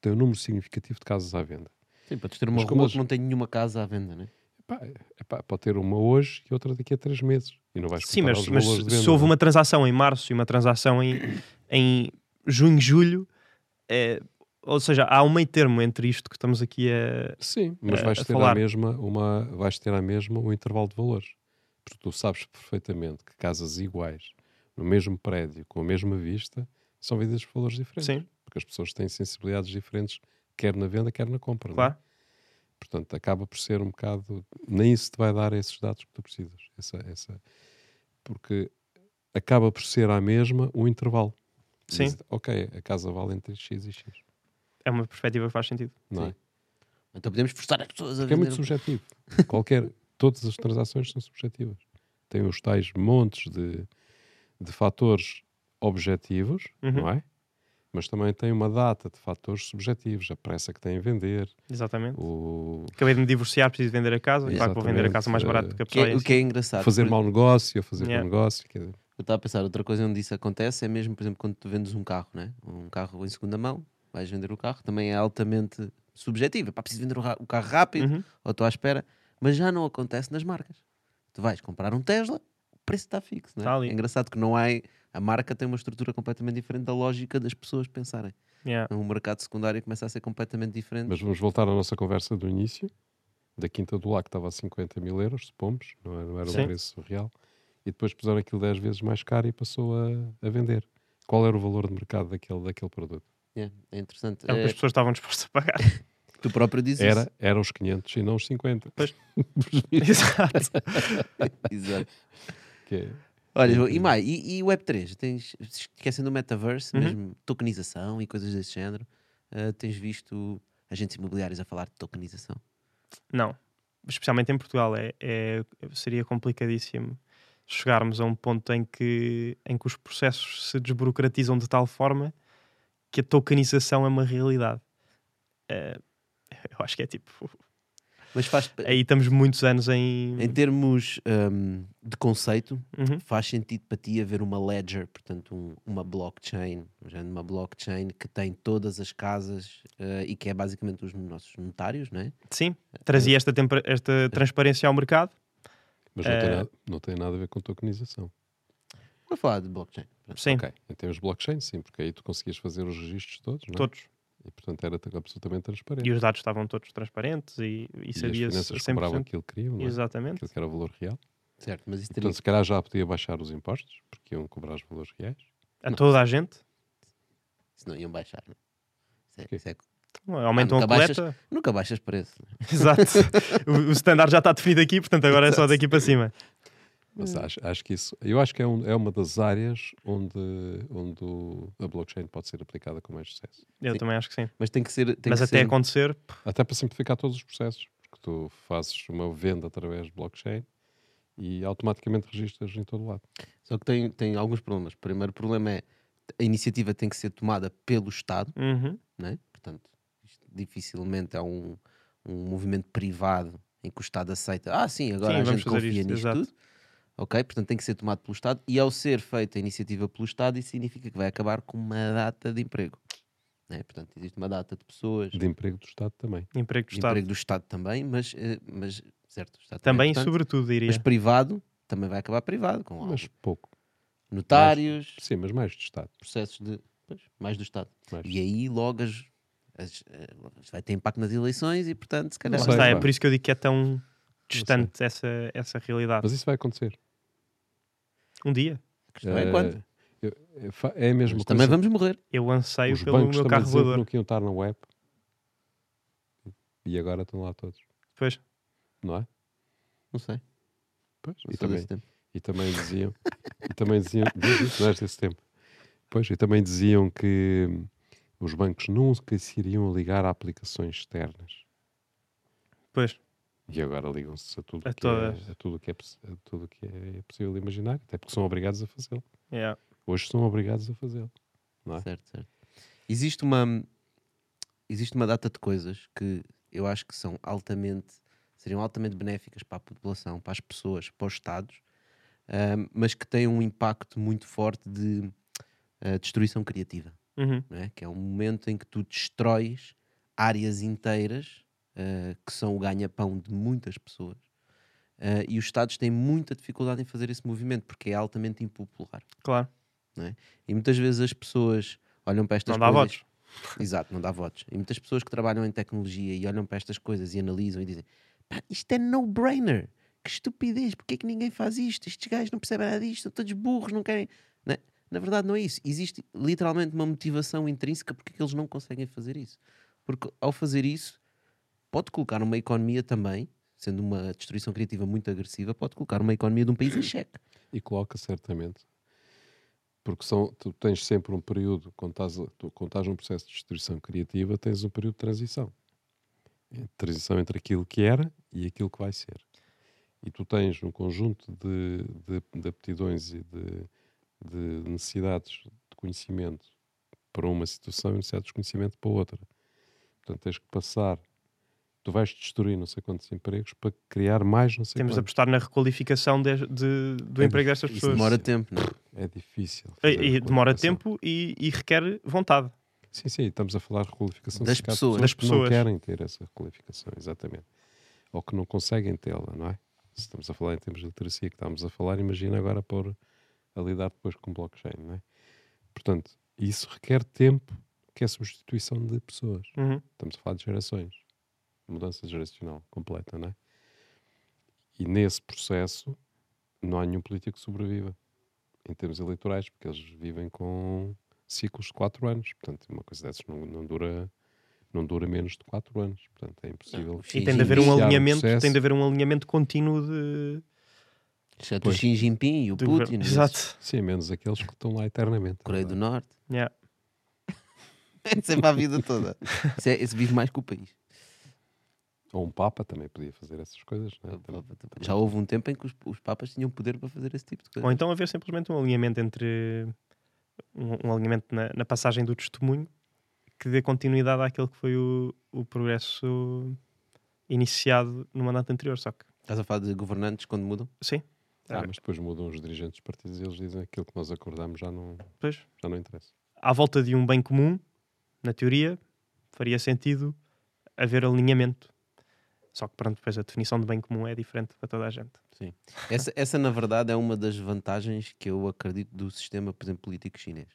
Speaker 3: tem um número significativo de casas à venda.
Speaker 1: Sim, podes ter uma
Speaker 3: Mas como
Speaker 1: rua
Speaker 3: eles-
Speaker 1: que não tem nenhuma casa à venda, né?
Speaker 3: Epá, epá, pode ter uma hoje e outra daqui a três meses. E não vais
Speaker 2: Sim, mas, mas
Speaker 3: venda.
Speaker 2: se houve
Speaker 3: não é?
Speaker 2: uma transação em março e uma transação em, em junho, julho, é, ou seja, há um meio termo entre isto que estamos aqui a.
Speaker 3: Sim, mas
Speaker 2: a-
Speaker 3: vais
Speaker 2: a
Speaker 3: ter
Speaker 2: falar.
Speaker 3: a mesma uma, vais ter a mesma um intervalo de valores. Porque tu sabes perfeitamente que casas iguais, no mesmo prédio, com a mesma vista, são vendidas por valores diferentes.
Speaker 2: Sim,
Speaker 3: Porque as pessoas têm sensibilidades diferentes, quer na venda, quer na compra. não é?
Speaker 2: claro.
Speaker 3: Portanto, acaba por ser um bocado. Nem isso te vai dar esses dados que tu precisas. Essa, essa... Porque acaba por ser à mesma um intervalo.
Speaker 2: Sim.
Speaker 3: Diz, ok, a casa vale entre X e X.
Speaker 2: É uma perspectiva que faz sentido.
Speaker 3: Não é?
Speaker 1: Sim. Então podemos forçar as pessoas a
Speaker 3: Porque é
Speaker 1: vender.
Speaker 3: muito subjetivo. Qualquer, todas as transações são subjetivas. Tem os tais montes de, de fatores objetivos,
Speaker 2: Uhum.
Speaker 3: não é? mas também tem uma data de fatores subjetivos, a pressa que tem em vender,
Speaker 2: Exatamente.
Speaker 3: o
Speaker 2: Acabei de me divorciar, preciso vender a casa. Claro que vou vender a casa mais barato que a
Speaker 1: Que
Speaker 2: pessoa.
Speaker 1: é-
Speaker 2: em
Speaker 1: o
Speaker 2: si.
Speaker 1: que é engraçado.
Speaker 3: fazer
Speaker 1: por-
Speaker 3: mau negócio, ou fazer
Speaker 2: Yeah.
Speaker 3: bom negócio. quer dizer,
Speaker 1: Eu estava a pensar, outra coisa onde isso acontece é mesmo, por exemplo, quando tu vendes um carro, né? um carro em segunda mão, vais vender o carro, também é altamente subjetivo. Pá, preciso vender o, o carro rápido,
Speaker 2: Uhum.
Speaker 1: ou estou à espera, mas já não acontece nas marcas. Tu vais comprar um Tesla, o preço está fixo. Não é?
Speaker 2: Está ali.
Speaker 1: é engraçado que não há. A marca tem uma estrutura completamente diferente da lógica das pessoas pensarem.
Speaker 2: Yeah.
Speaker 1: Um mercado secundário começa a ser completamente diferente.
Speaker 3: Mas vamos voltar à nossa conversa do início. Da Quinta do Lago que estava a 50 mil euros, supomos, não era, não era o preço real. E depois puseram aquilo 10 vezes mais caro e passou a, a vender. Qual era o valor de mercado daquele, daquele produto?
Speaker 1: É, é interessante.
Speaker 2: É o que
Speaker 1: É,
Speaker 2: as pessoas estavam dispostas a pagar.
Speaker 1: tu próprio dizes
Speaker 3: Era, era os 500 e não os 50.
Speaker 2: Pois. Exato.
Speaker 1: Exato.
Speaker 3: Que é-
Speaker 1: Olha,
Speaker 3: Sim,
Speaker 1: e mais, e, e o Web3? Tens, esquecendo o metaverse,
Speaker 2: Uhum.
Speaker 1: mesmo tokenização e coisas desse género, ah, tens visto agentes imobiliários a falar de tokenização?
Speaker 2: Não. Especialmente em Portugal. É, é- seria complicadíssimo chegarmos a um ponto em que, em que os processos se desburocratizam de tal forma que a tokenização é uma realidade. É, eu acho que é tipo.
Speaker 1: Mas faz,
Speaker 2: Aí estamos muitos anos em.
Speaker 1: em termos ahm, de conceito,
Speaker 2: Uhum.
Speaker 1: faz sentido para ti haver uma ledger, portanto, um- uma blockchain, uma blockchain que tem todas as casas ah, e que é basicamente os nossos notários, não é?
Speaker 2: Sim, trazia esta, tempera- esta transparência ao mercado.
Speaker 3: Mas não, tem
Speaker 2: Eh,
Speaker 3: nada, não tem nada a ver com tokenização.
Speaker 1: Vou falar de blockchain.
Speaker 2: Sim,
Speaker 3: Ok, em termos de blockchain, sim, porque aí tu conseguias fazer os registros todos, não é?
Speaker 2: todos.
Speaker 3: E portanto era absolutamente transparente.
Speaker 2: E os dados estavam todos transparentes e, e
Speaker 3: E as
Speaker 2: sabia-se
Speaker 3: finanças
Speaker 2: 100%.
Speaker 3: cobravam aquilo que queriam, não é?
Speaker 2: Exatamente.
Speaker 3: aquilo que era o valor real.
Speaker 1: Certo, mas isso
Speaker 3: E,
Speaker 1: teria
Speaker 3: portanto, se calhar já podia baixar os impostos, porque iam cobrar os valores reais.
Speaker 2: A toda a gente.
Speaker 1: se não iam baixar. Não? é? É- isso é-
Speaker 2: Aumentam
Speaker 1: nunca
Speaker 2: a
Speaker 1: baixas-
Speaker 2: coleta.
Speaker 1: nunca baixas preço.
Speaker 2: Exato. o, o standard já está definido aqui, portanto agora é só daqui para cima.
Speaker 3: Mas acho, acho que isso, eu acho que é, um- é uma das áreas onde, onde o- a blockchain pode ser aplicada com mais sucesso.
Speaker 2: Eu
Speaker 1: Sim.
Speaker 2: também acho que sim.
Speaker 1: Mas tem que ser. Tem
Speaker 2: Mas
Speaker 1: que
Speaker 2: até
Speaker 1: ser-
Speaker 2: acontecer,
Speaker 3: Até para simplificar todos os processos, porque tu fazes uma venda através de blockchain e automaticamente registras em todo lado.
Speaker 1: Só que tem, tem alguns problemas. O primeiro problema é a iniciativa tem que ser tomada pelo Estado,
Speaker 2: uhum,
Speaker 1: né? portanto, dificilmente é um, um movimento privado em que o Estado aceita. Ah, sim, agora
Speaker 2: Sim,
Speaker 1: a
Speaker 2: vamos
Speaker 1: gente confia
Speaker 2: isto,
Speaker 1: nisto
Speaker 2: exato.
Speaker 1: tudo. Ok, portanto tem que ser tomado pelo Estado e ao ser feita a iniciativa pelo Estado, isso significa que vai acabar com uma data de emprego. Né? Portanto, existe uma data de pessoas,
Speaker 3: De emprego do Estado também.
Speaker 2: emprego do
Speaker 1: de
Speaker 2: Estado.
Speaker 1: emprego do Estado também, mas, eh, mas certo, Estado
Speaker 2: Também
Speaker 1: é
Speaker 2: e
Speaker 1: importante,
Speaker 2: sobretudo, diria.
Speaker 1: mas privado também vai acabar privado, com
Speaker 3: Mas
Speaker 1: algo.
Speaker 3: pouco.
Speaker 1: notários,
Speaker 3: Sim, mas mais do Estado.
Speaker 1: processos de pois, mais do Estado.
Speaker 3: Mais
Speaker 1: E aí logo as, as, eh, vai ter impacto nas eleições e portanto se calhar
Speaker 3: sei,
Speaker 2: está, é por isso que eu digo que é tão distante essa, essa realidade.
Speaker 3: Mas isso vai acontecer.
Speaker 2: Um dia,
Speaker 1: a questão é
Speaker 3: Eh,
Speaker 1: quando.
Speaker 3: É, fa- é a mesma
Speaker 1: Mas
Speaker 3: coisa.
Speaker 1: também vamos morrer.
Speaker 2: eu anseio
Speaker 3: Os
Speaker 2: pelo meu carro voador.
Speaker 3: não queriam estar na web. E agora estão lá todos.
Speaker 2: Pois,
Speaker 3: Não é?
Speaker 1: Não sei.
Speaker 3: Pois,
Speaker 1: não
Speaker 3: e, também, e também diziam. e também diziam. Diz isso, não és desse tempo. Pois, e também diziam que os bancos nunca se iriam ligar a aplicações externas.
Speaker 2: pois.
Speaker 3: E agora ligam-se a tudo
Speaker 2: A
Speaker 3: que
Speaker 2: todas.
Speaker 3: é, a tudo que é, a tudo que é possível imaginar, até porque são obrigados a fazê-lo.
Speaker 2: Yeah.
Speaker 3: Hoje são obrigados a fazê-lo. Não é?
Speaker 1: Certo, certo. Existe uma existe uma data de coisas que eu acho que são altamente seriam altamente benéficas para a população, para as pessoas, para os estados, ahm, mas que têm um impacto muito forte de ah, destruição criativa.
Speaker 2: Uhum.
Speaker 1: não é? que é um momento em que tu destróis áreas inteiras eh, que são o ganha-pão de muitas pessoas. Eh, e os Estados têm muita dificuldade em fazer esse movimento porque é altamente impopular.
Speaker 2: Claro.
Speaker 1: E muitas vezes as pessoas olham para estas
Speaker 2: Não dá
Speaker 1: coisas.
Speaker 2: votos.
Speaker 1: Exato, não dá votos. E muitas pessoas que trabalham em tecnologia e olham para estas coisas e analisam e dizem: "Pá, isto é no-brainer. Que estupidez, porque é que ninguém faz isto? Estes gajos não percebem nada disto, são todos burros, não querem. Na verdade, não é isso. Existe literalmente uma motivação intrínseca porque é eles não conseguem fazer isso. Porque ao fazer isso, pode colocar uma economia também, sendo uma destruição criativa muito agressiva, pode colocar uma economia de um país em xeque.
Speaker 3: E coloca certamente. Porque são, tu tens sempre um período, quando estás, a- tu, quando estás num processo de destruição criativa, tens um período de transição. É, Transição entre aquilo que era e aquilo que vai ser. E tu tens um conjunto de, de, de aptidões e de, de necessidades de conhecimento para uma situação e um certo desconhecimento para outra. Portanto, tens que passar. Tu vais destruir não sei quantos empregos para criar mais não sei
Speaker 2: Temos de
Speaker 3: quantos.
Speaker 2: apostar na requalificação de- de- do
Speaker 3: É
Speaker 2: emprego destas
Speaker 1: Isso
Speaker 2: pessoas.
Speaker 1: demora tempo, não é?
Speaker 3: É difícil.
Speaker 2: E, e demora tempo e, e requer vontade.
Speaker 3: Sim, sim, estamos a falar de requalificação
Speaker 1: Das
Speaker 3: de
Speaker 1: pessoas.
Speaker 2: Das
Speaker 3: que não
Speaker 2: pessoas.
Speaker 3: querem ter essa requalificação, exatamente. Ou que não conseguem tê-la, não é? Se estamos a falar em termos de literacia que estamos a falar, imagina agora pôr a lidar depois com blockchain, não é? Portanto, isso requer tempo, que é substituição de pessoas.
Speaker 2: Uhum.
Speaker 3: Estamos a falar de gerações. Mudança geracional completa, não é? E nesse processo não há nenhum político que sobreviva em termos eleitorais, porque eles vivem com ciclos de 4 anos. Portanto, uma coisa dessas não, não dura não dura menos de 4 anos. Portanto, é impossível.
Speaker 1: Xi
Speaker 2: E tem de haver um alinhamento, tem de haver um alinhamento contínuo de,
Speaker 1: Exceto o
Speaker 3: Pois.
Speaker 1: Xi Jinping e o Putin. esses.
Speaker 2: Exato.
Speaker 3: Sim, menos aqueles que estão lá eternamente.
Speaker 1: Coreia do Norte.
Speaker 2: Yeah.
Speaker 1: É sempre a vida toda. Esse, é- esse vive mais que o país.
Speaker 3: Ou um Papa também podia fazer essas coisas. não é? Também-
Speaker 1: Já houve um tempo em que os, os papas tinham poder para fazer esse tipo de coisa.
Speaker 2: Ou então haver simplesmente um alinhamento entre um, um alinhamento na, na passagem do testemunho que dê continuidade àquilo que foi o, o progresso iniciado no mandato anterior. Só que,
Speaker 1: Estás a falar de governantes quando mudam?
Speaker 2: sim,
Speaker 3: Ah, mas depois mudam os dirigentes dos partidos e eles dizem aquilo que nós acordamos já não,
Speaker 2: pois,
Speaker 3: já não interessa.
Speaker 2: à volta de um bem comum, na teoria, faria sentido haver alinhamento. Só que, pronto, depois a definição de bem comum é diferente para toda a gente.
Speaker 1: Essa, essa, na verdade, é uma das vantagens que eu acredito do sistema, por exemplo, político chinês.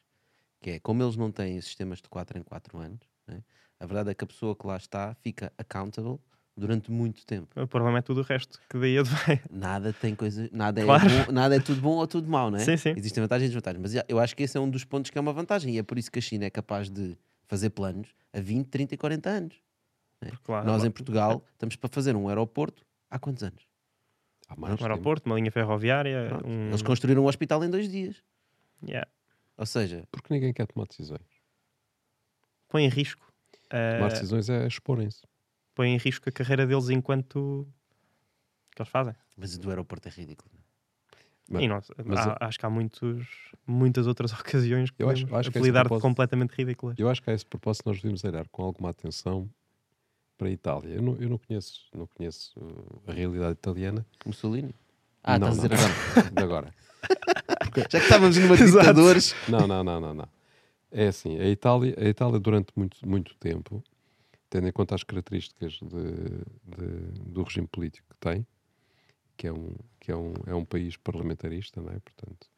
Speaker 1: Que é, como eles não têm sistemas de 4 em 4 anos, né, a verdade é que a pessoa que lá está fica accountable durante muito tempo.
Speaker 2: O problema é tudo o resto, que daí advém.
Speaker 1: Nada tem coisa, nada,
Speaker 2: Claro.
Speaker 1: é bom, nada é tudo bom ou tudo mau, não é?
Speaker 2: Sim, sim.
Speaker 1: Existem vantagens e desvantagens, mas eu acho que esse é um dos pontos que é uma vantagem e é por isso que a China é capaz de fazer planos a 20, 30 e 40 anos.
Speaker 2: Claro,
Speaker 1: Nós em Portugal estamos para fazer um aeroporto há quantos anos?
Speaker 3: Há mais
Speaker 2: um
Speaker 3: tempo.
Speaker 2: aeroporto, uma linha ferroviária, um...
Speaker 1: Eles construíram um hospital em dois dias.
Speaker 2: Yeah.
Speaker 1: Ou seja,
Speaker 3: Porque ninguém quer tomar decisões.
Speaker 2: põe em risco. eh,
Speaker 3: Tomar decisões é exporem-se.
Speaker 2: Põe em risco a carreira deles enquanto que eles fazem.
Speaker 1: mas o do aeroporto é ridículo.
Speaker 3: Mas-
Speaker 2: e nós,
Speaker 3: mas
Speaker 2: há- acho que há muitos, muitas outras ocasiões que
Speaker 3: Eu acho- que
Speaker 2: de
Speaker 3: propósito-
Speaker 2: completamente ridículas.
Speaker 3: Eu acho que a esse propósito nós devíamos olhar com alguma atenção para a Itália. Eu não, eu não conheço, não conheço uh, a realidade italiana.
Speaker 1: Mussolini? Ah,
Speaker 3: não,
Speaker 1: estás a
Speaker 3: não,
Speaker 1: dizer agora.
Speaker 3: agora.
Speaker 1: Já que estávamos numa ditadores.
Speaker 3: Não, não, não, não, não. É assim, a Itália, a Itália durante muito, muito tempo, tendo em conta as características de- de- do regime político que tem, que é um, que é um, é um país parlamentarista, não é? Portanto,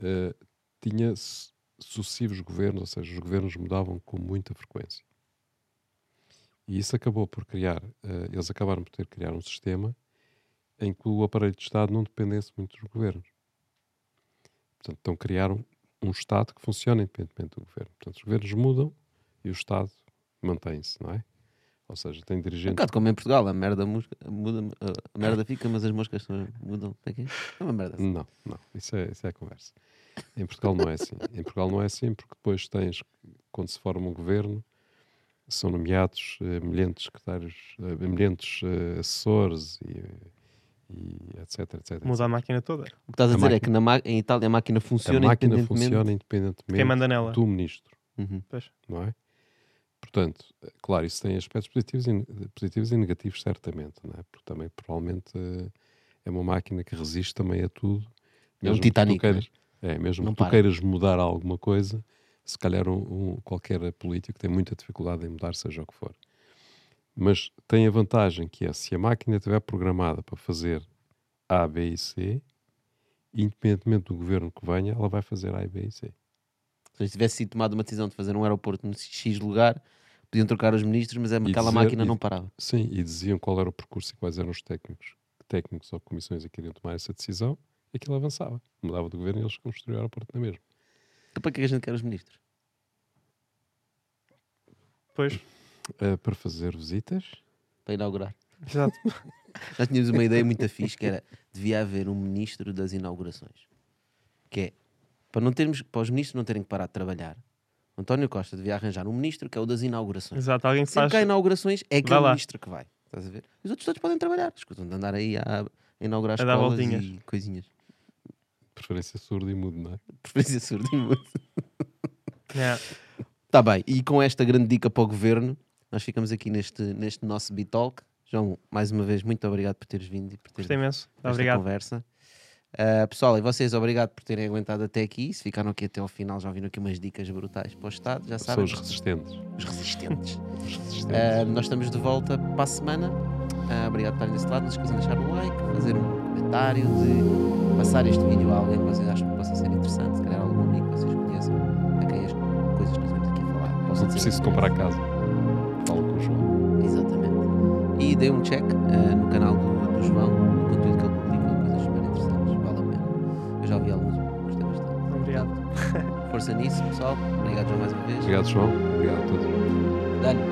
Speaker 3: eh, tinha su- sucessivos governos, ou seja, os governos mudavam com muita frequência. E isso acabou por criar, eh, eles acabaram por ter que criar um sistema em que o aparelho de Estado não dependesse muito dos governos. Portanto, então criaram um Estado que funciona independentemente do governo. Portanto, os governos mudam e o Estado mantém-se, não é? Ou seja, tem
Speaker 1: Um
Speaker 3: dirigentes.
Speaker 1: bocado como em Portugal, a merda, musca- muda, a merda fica, mas as moscas mudam. É, que é? é uma merda. assim.
Speaker 3: Não, não, isso é, isso é a conversa. Em Portugal não é assim. Em Portugal não é assim porque depois tens, quando se forma um governo, são nomeados eh, milhentos secretários, eh, milhentos eh, assessores e, e etc, etc.
Speaker 2: Muda a máquina toda.
Speaker 1: O que estás a
Speaker 3: A
Speaker 1: dizer é
Speaker 3: máquina-
Speaker 1: que na ma- em Itália a máquina
Speaker 3: A
Speaker 1: funciona
Speaker 3: máquina
Speaker 1: independentemente.
Speaker 3: funciona independentemente
Speaker 2: Quem manda nela?
Speaker 3: do ministro.
Speaker 1: Uhum.
Speaker 3: Não é? Portanto, eh, claro, isso tem aspectos positivos e, positivos e negativos, certamente, não é? Porque também, provavelmente, eh, é uma máquina que resiste também a tudo.
Speaker 1: É um Titanic,
Speaker 3: queiras, é, mesmo
Speaker 1: Não
Speaker 3: que tu
Speaker 1: para.
Speaker 3: queiras mudar alguma coisa, se calhar um, um- qualquer político tem muita dificuldade em mudar, seja o que for. Mas tem a vantagem que é, se a máquina estiver programada para fazer A, B e C, independentemente do governo que venha, ela vai fazer A, B e C.
Speaker 1: Se tivesse sido tomada uma decisão de fazer um aeroporto num X lugar, podiam trocar os ministros, mas é- aquela
Speaker 3: dizer-
Speaker 1: máquina
Speaker 3: e-
Speaker 1: não parava.
Speaker 3: Sim, e diziam qual era o percurso e quais eram os técnicos, técnicos ou comissões a que iriam tomar essa decisão, e aquilo avançava. Mudava de governo e eles construíram o aeroporto na mesma.
Speaker 1: Então para que é que a gente quer os ministros?
Speaker 2: Pois,
Speaker 3: Uh, para fazer visitas,
Speaker 1: Para inaugurar.
Speaker 2: exato.
Speaker 1: Nós tínhamos uma ideia muito fixe que era devia haver um ministro das inaugurações. Que é para, não termos, para os ministros não terem que parar de trabalhar. António Costa devia arranjar um ministro que é o das inaugurações.
Speaker 2: Exato, alguém que
Speaker 1: Sempre
Speaker 2: faz.
Speaker 1: que há inaugurações é aquele
Speaker 2: lá.
Speaker 1: ministro que vai. Estás a ver? Os outros todos podem trabalhar. Escutam de andar aí a, inaugurar
Speaker 2: A dar
Speaker 1: escolas e coisinhas.
Speaker 3: preferência surdo e mudo, não é?
Speaker 1: Preferência surda e mudo.
Speaker 2: Yeah.
Speaker 1: Está bem, e com esta grande dica para o governo, nós ficamos aqui neste, neste nosso Bitalk. João, mais uma vez, muito obrigado por teres vindo e por teres
Speaker 2: Gostei imenso.
Speaker 1: esta
Speaker 2: Obrigado.
Speaker 1: conversa. Uh, pessoal, e vocês, obrigado por terem aguentado até aqui. Se ficaram aqui até ao final, já viram aqui umas dicas brutais para o Estado, já sabem.
Speaker 3: Pessoas resistentes.
Speaker 1: Os resistentes.
Speaker 3: Os resistentes.
Speaker 1: Uh, nós estamos de volta para a semana. Uh, obrigado por estarem desse lado. Não se esqueçam de deixar o like, fazer um comentário, de passar este vídeo a alguém que vocês acham que possa ser interessante. Se calhar algum amigo que vocês conheçam, a quem as coisas que nós estamos aqui a falar possam
Speaker 3: Não preciso comprar casa. Falo com o João.
Speaker 1: Exatamente. E dei um check no canal do, do João, já ouvi alguns, gostei bastante.
Speaker 2: Obrigado.
Speaker 1: Força nisso, pessoal. Obrigado, João, mais uma vez.
Speaker 3: Obrigado, João. Obrigado a todos.
Speaker 1: Dani.